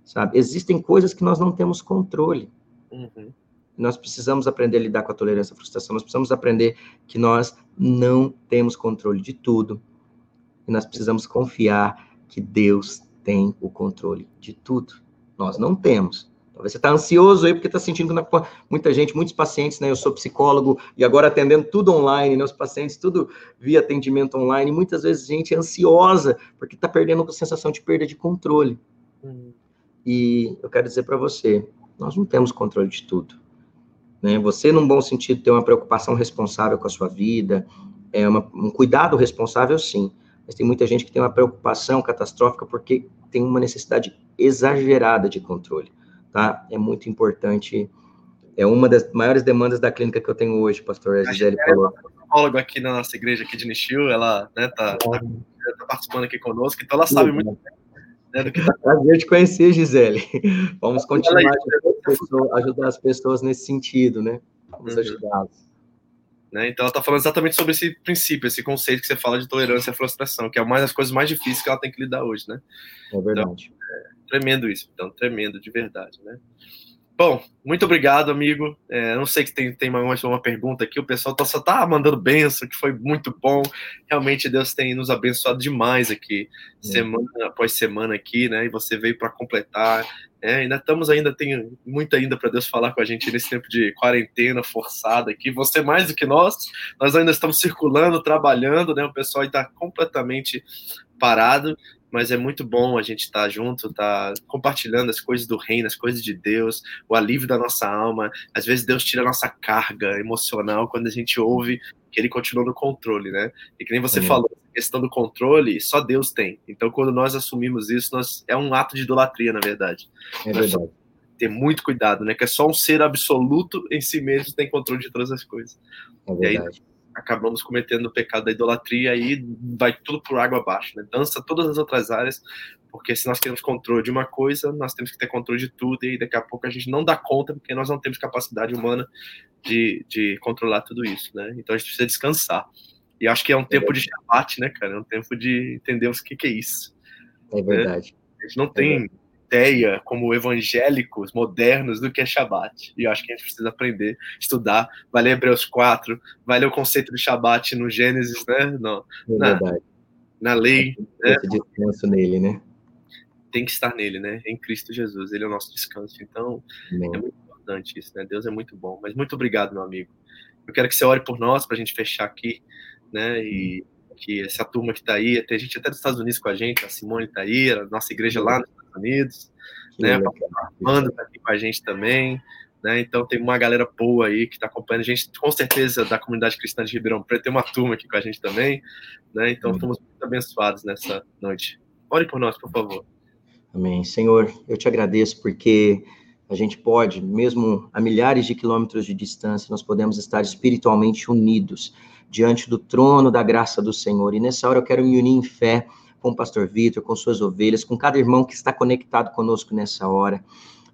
sabe? Existem coisas que nós não temos controle. Uhum. Nós precisamos aprender a lidar com a tolerância à frustração, nós precisamos aprender que nós não temos controle de tudo. E nós precisamos confiar que Deus tem o controle de tudo. Nós não temos. Talvez você está ansioso aí porque está sentindo que muita gente, muitos pacientes, né? Eu sou psicólogo e agora atendendo tudo online, né? Os pacientes tudo via atendimento online. Muitas vezes gente é ansiosa porque está perdendo a sensação de perda de controle. Uhum. E eu quero dizer para você, nós não temos controle de tudo. Né? Você, num bom sentido, tem uma preocupação responsável com a sua vida, é uma, um cuidado responsável, sim. Mas tem muita gente que tem uma preocupação catastrófica porque tem uma necessidade exagerada de controle. Tá? É muito importante. É uma das maiores demandas da clínica que eu tenho hoje, pastor a Gisele falou. É psicóloga aqui na nossa igreja aqui de Nishio, ela está né, tá, tá, tá participando aqui conosco, então ela sabe muito bem né, tá Prazer te conhecer, Gisele. Vamos continuar ajudando ajudar as pessoas nesse sentido, né? Vamos uhum. ajudá-las. Né? Então ela está falando exatamente sobre esse princípio, esse conceito que você fala de tolerância à frustração, que é uma das coisas mais difíceis que ela tem que lidar hoje, né? É verdade. Então, é tremendo isso, então, tremendo de verdade, né? Bom, muito obrigado, amigo. É, não sei se tem, tem mais uma pergunta aqui. O pessoal tá, só tá mandando benção, que foi muito bom. Realmente Deus tem nos abençoado demais aqui, é. semana após semana aqui, né? E você veio para completar. É, ainda estamos ainda tem muito ainda para Deus falar com a gente nesse tempo de quarentena forçada aqui. Você mais do que nós. Nós ainda estamos circulando, trabalhando, né? O pessoal está completamente parado mas é muito bom a gente estar tá junto, estar tá compartilhando as coisas do reino, as coisas de Deus, o alívio da nossa alma. Às vezes Deus tira a nossa carga emocional quando a gente ouve que ele continua no controle, né? E que nem você falou, a questão do controle, só Deus tem. Então, quando nós assumimos isso, nós, é um ato de idolatria, na verdade. É verdade. Ter muito cuidado, né? Que é só um ser absoluto em si mesmo tem controle de todas as coisas. É verdade. Acabamos cometendo o pecado da idolatria e vai tudo por água abaixo, né? Dança todas as outras áreas, porque se nós queremos controle de uma coisa, nós temos que ter controle de tudo e daqui a pouco a gente não dá conta porque nós não temos capacidade humana de, de controlar tudo isso, né? Então a gente precisa descansar. E acho que é um tempo de Shabbat, né, cara? É um tempo de entender o que, que é isso. É verdade. Né? A gente não tem ideia como evangélicos modernos do que é Shabat. E eu acho que a gente precisa aprender, estudar, vai ler Hebreus 4, vai ler o conceito de Shabat no Gênesis, né? No, é na, na lei. Né? descanso nele, né? Tem que estar nele, né? Em Cristo Jesus, ele é o nosso descanso. Então, é muito importante isso, né? Deus é muito bom. Mas muito obrigado, meu amigo. Eu quero que você ore por nós, para a gente fechar aqui, né? E que essa turma que está aí, tem gente até dos Estados Unidos com a gente, a Simone está aí, a nossa igreja lá nos Unidos, que né? Amanda está aqui com a gente também, né? Então tem uma galera boa aí que está acompanhando a gente, com certeza da comunidade cristã de Ribeirão Preto, tem uma turma aqui com a gente também, né? Então estamos muito abençoados nessa noite. Ore por nós, por favor. Amém. Senhor, eu te agradeço porque a gente pode, mesmo a milhares de quilômetros de distância, nós podemos estar espiritualmente unidos diante do trono da graça do Senhor. E nessa hora eu quero me unir em fé com o pastor Vitor, com suas ovelhas, com cada irmão que está conectado conosco nessa hora.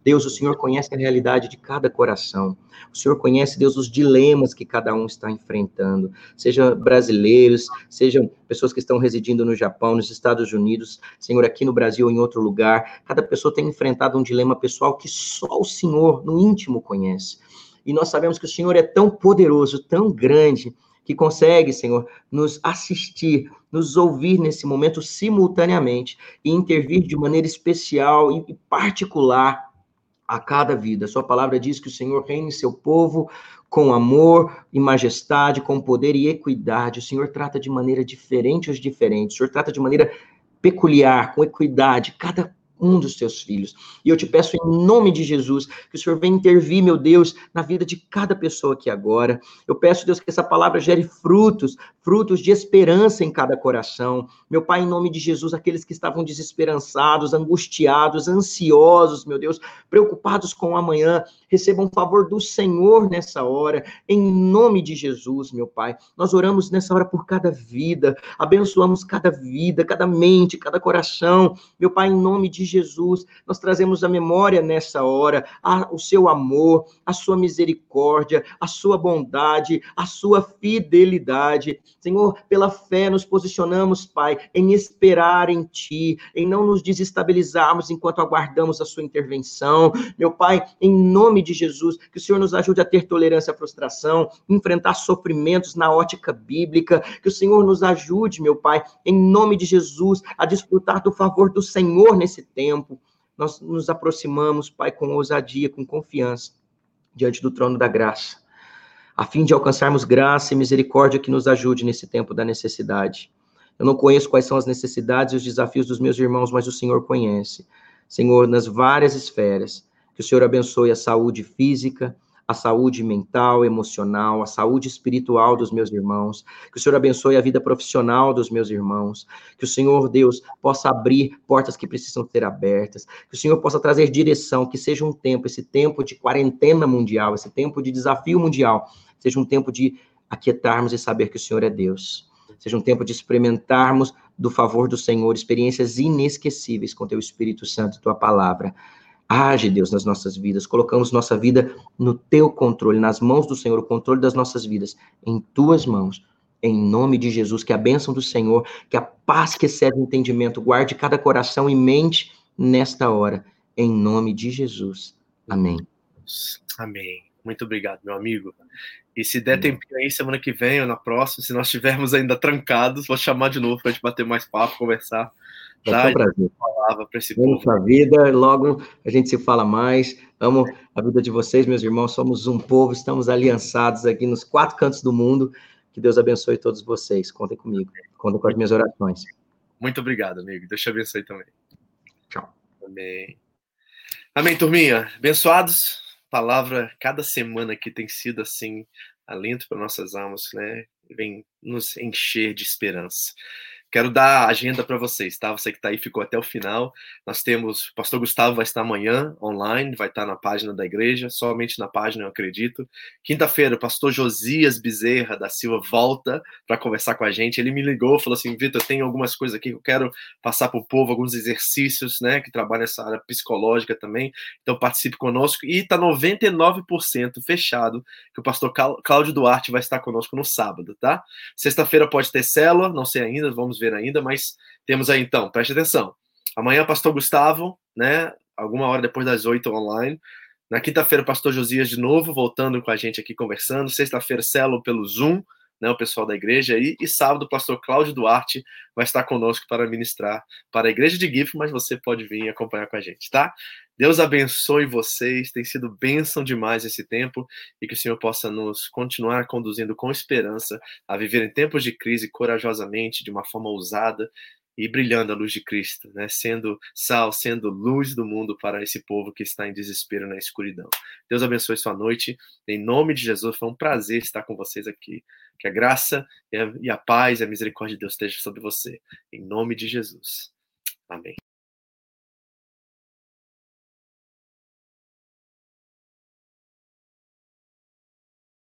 Deus, o Senhor conhece a realidade de cada coração. O Senhor conhece, Deus, os dilemas que cada um está enfrentando. Sejam brasileiros, sejam pessoas que estão residindo no Japão, nos Estados Unidos, Senhor, aqui no Brasil ou em outro lugar. Cada pessoa tem enfrentado um dilema pessoal que só o Senhor, no íntimo, conhece. E nós sabemos que o Senhor é tão poderoso, tão grande, que consegue, Senhor, nos assistir, nos ouvir nesse momento simultaneamente e intervir de maneira especial e particular a cada vida. Sua palavra diz que o Senhor reina em seu povo com amor e majestade, com poder e equidade. O Senhor trata de maneira diferente os diferentes. O Senhor trata de maneira peculiar, com equidade, cada um dos teus filhos. E eu te peço em nome de Jesus que o Senhor venha intervir, meu Deus, na vida de cada pessoa aqui agora. Eu peço, Deus, que essa palavra gere frutos, frutos de esperança em cada coração. Meu Pai, em nome de Jesus, aqueles que estavam desesperançados, angustiados, ansiosos, meu Deus, preocupados com o amanhã, recebam favor do Senhor nessa hora, em nome de Jesus, meu Pai. Nós oramos nessa hora por cada vida, abençoamos cada vida, cada mente, cada coração. Meu Pai, em nome de Jesus, nós trazemos a memória nessa hora, a, o seu amor, a sua misericórdia, a sua bondade, a sua fidelidade. Senhor, pela fé nos posicionamos, Pai, em esperar em Ti, em não nos desestabilizarmos enquanto aguardamos a sua intervenção. Meu Pai, em nome de Jesus, que o Senhor nos ajude a ter tolerância à frustração, enfrentar sofrimentos na ótica bíblica, que o Senhor nos ajude, meu Pai, em nome de Jesus, a desfrutar do favor do Senhor nesse tempo, nós nos aproximamos, Pai, com ousadia, com confiança, diante do trono da graça, a fim de alcançarmos graça e misericórdia que nos ajude nesse tempo da necessidade. Eu não conheço quais são as necessidades e os desafios dos meus irmãos, mas o Senhor conhece. Senhor, nas várias esferas, que o Senhor abençoe a saúde física, a saúde mental, emocional, a saúde espiritual dos meus irmãos, que o Senhor abençoe a vida profissional dos meus irmãos, que o Senhor, Deus, possa abrir portas que precisam ser abertas, que o Senhor possa trazer direção, que seja um tempo, esse tempo de quarentena mundial, esse tempo de desafio mundial, seja um tempo de aquietarmos e saber que o Senhor é Deus. Seja um tempo de experimentarmos do favor do Senhor, experiências inesquecíveis com teu Espírito Santo e tua palavra. Age, Deus, nas nossas vidas. Colocamos nossa vida no teu controle, nas mãos do Senhor, o controle das nossas vidas, em tuas mãos. Em nome de Jesus, que a bênção do Senhor, que a paz que excede o entendimento, guarde cada coração e mente nesta hora. Em nome de Jesus. Amém. Amém. Muito obrigado, meu amigo. E se der tempinho aí, semana que vem ou na próxima, se nós estivermos ainda trancados, vou chamar de novo para a gente bater mais papo, conversar. Tá? É um prazer. Palavra para esse povo. Vida, logo a gente se fala mais. Amo a vida de vocês, meus irmãos. Somos um povo, estamos aliançados aqui nos quatro cantos do mundo. Que Deus abençoe todos vocês. Contem comigo. Contem com as minhas orações. Muito obrigado, amigo. Deus te abençoe também. Tchau. Amém. Amém, turminha. Abençoados. Palavra cada semana que tem sido assim, alento para nossas almas, né? Vem nos encher de esperança. Quero dar a agenda para vocês, tá? Você que está aí ficou até o final. Nós temos, o pastor Gustavo vai estar amanhã online, vai estar na página da igreja, somente na página, eu acredito. Quinta-feira, o pastor Josias Bezerra da Silva volta para conversar com a gente. Ele me ligou, falou assim: Vitor, tem algumas coisas aqui que eu quero passar para o povo, alguns exercícios, né? Que trabalham nessa área psicológica também. Então, participe conosco. E está 99% fechado que o pastor Cláudio Duarte vai estar conosco no sábado, tá? Sexta-feira pode ter célula, não sei ainda, vamos ver ainda, mas temos aí então, preste atenção. Amanhã, pastor Gustavo, né? Alguma hora depois das oito online. Na quinta-feira, pastor Josias de novo, voltando com a gente aqui conversando. Sexta-feira, célula pelo Zoom, né? O pessoal da igreja aí. E sábado, o pastor Cláudio Duarte vai estar conosco para ministrar para a igreja de GIF, mas você pode vir acompanhar com a gente, tá? Deus abençoe vocês, tem sido bênção demais esse tempo e que o Senhor possa nos continuar conduzindo com esperança a viver em tempos de crise corajosamente, de uma forma ousada e brilhando a luz de Cristo, né? sendo sal, sendo luz do mundo para esse povo que está em desespero na escuridão. Deus abençoe sua noite, em nome de Jesus, foi um prazer estar com vocês aqui. Que a graça e a, e a paz e a misericórdia de Deus esteja sobre você, em nome de Jesus. Amém.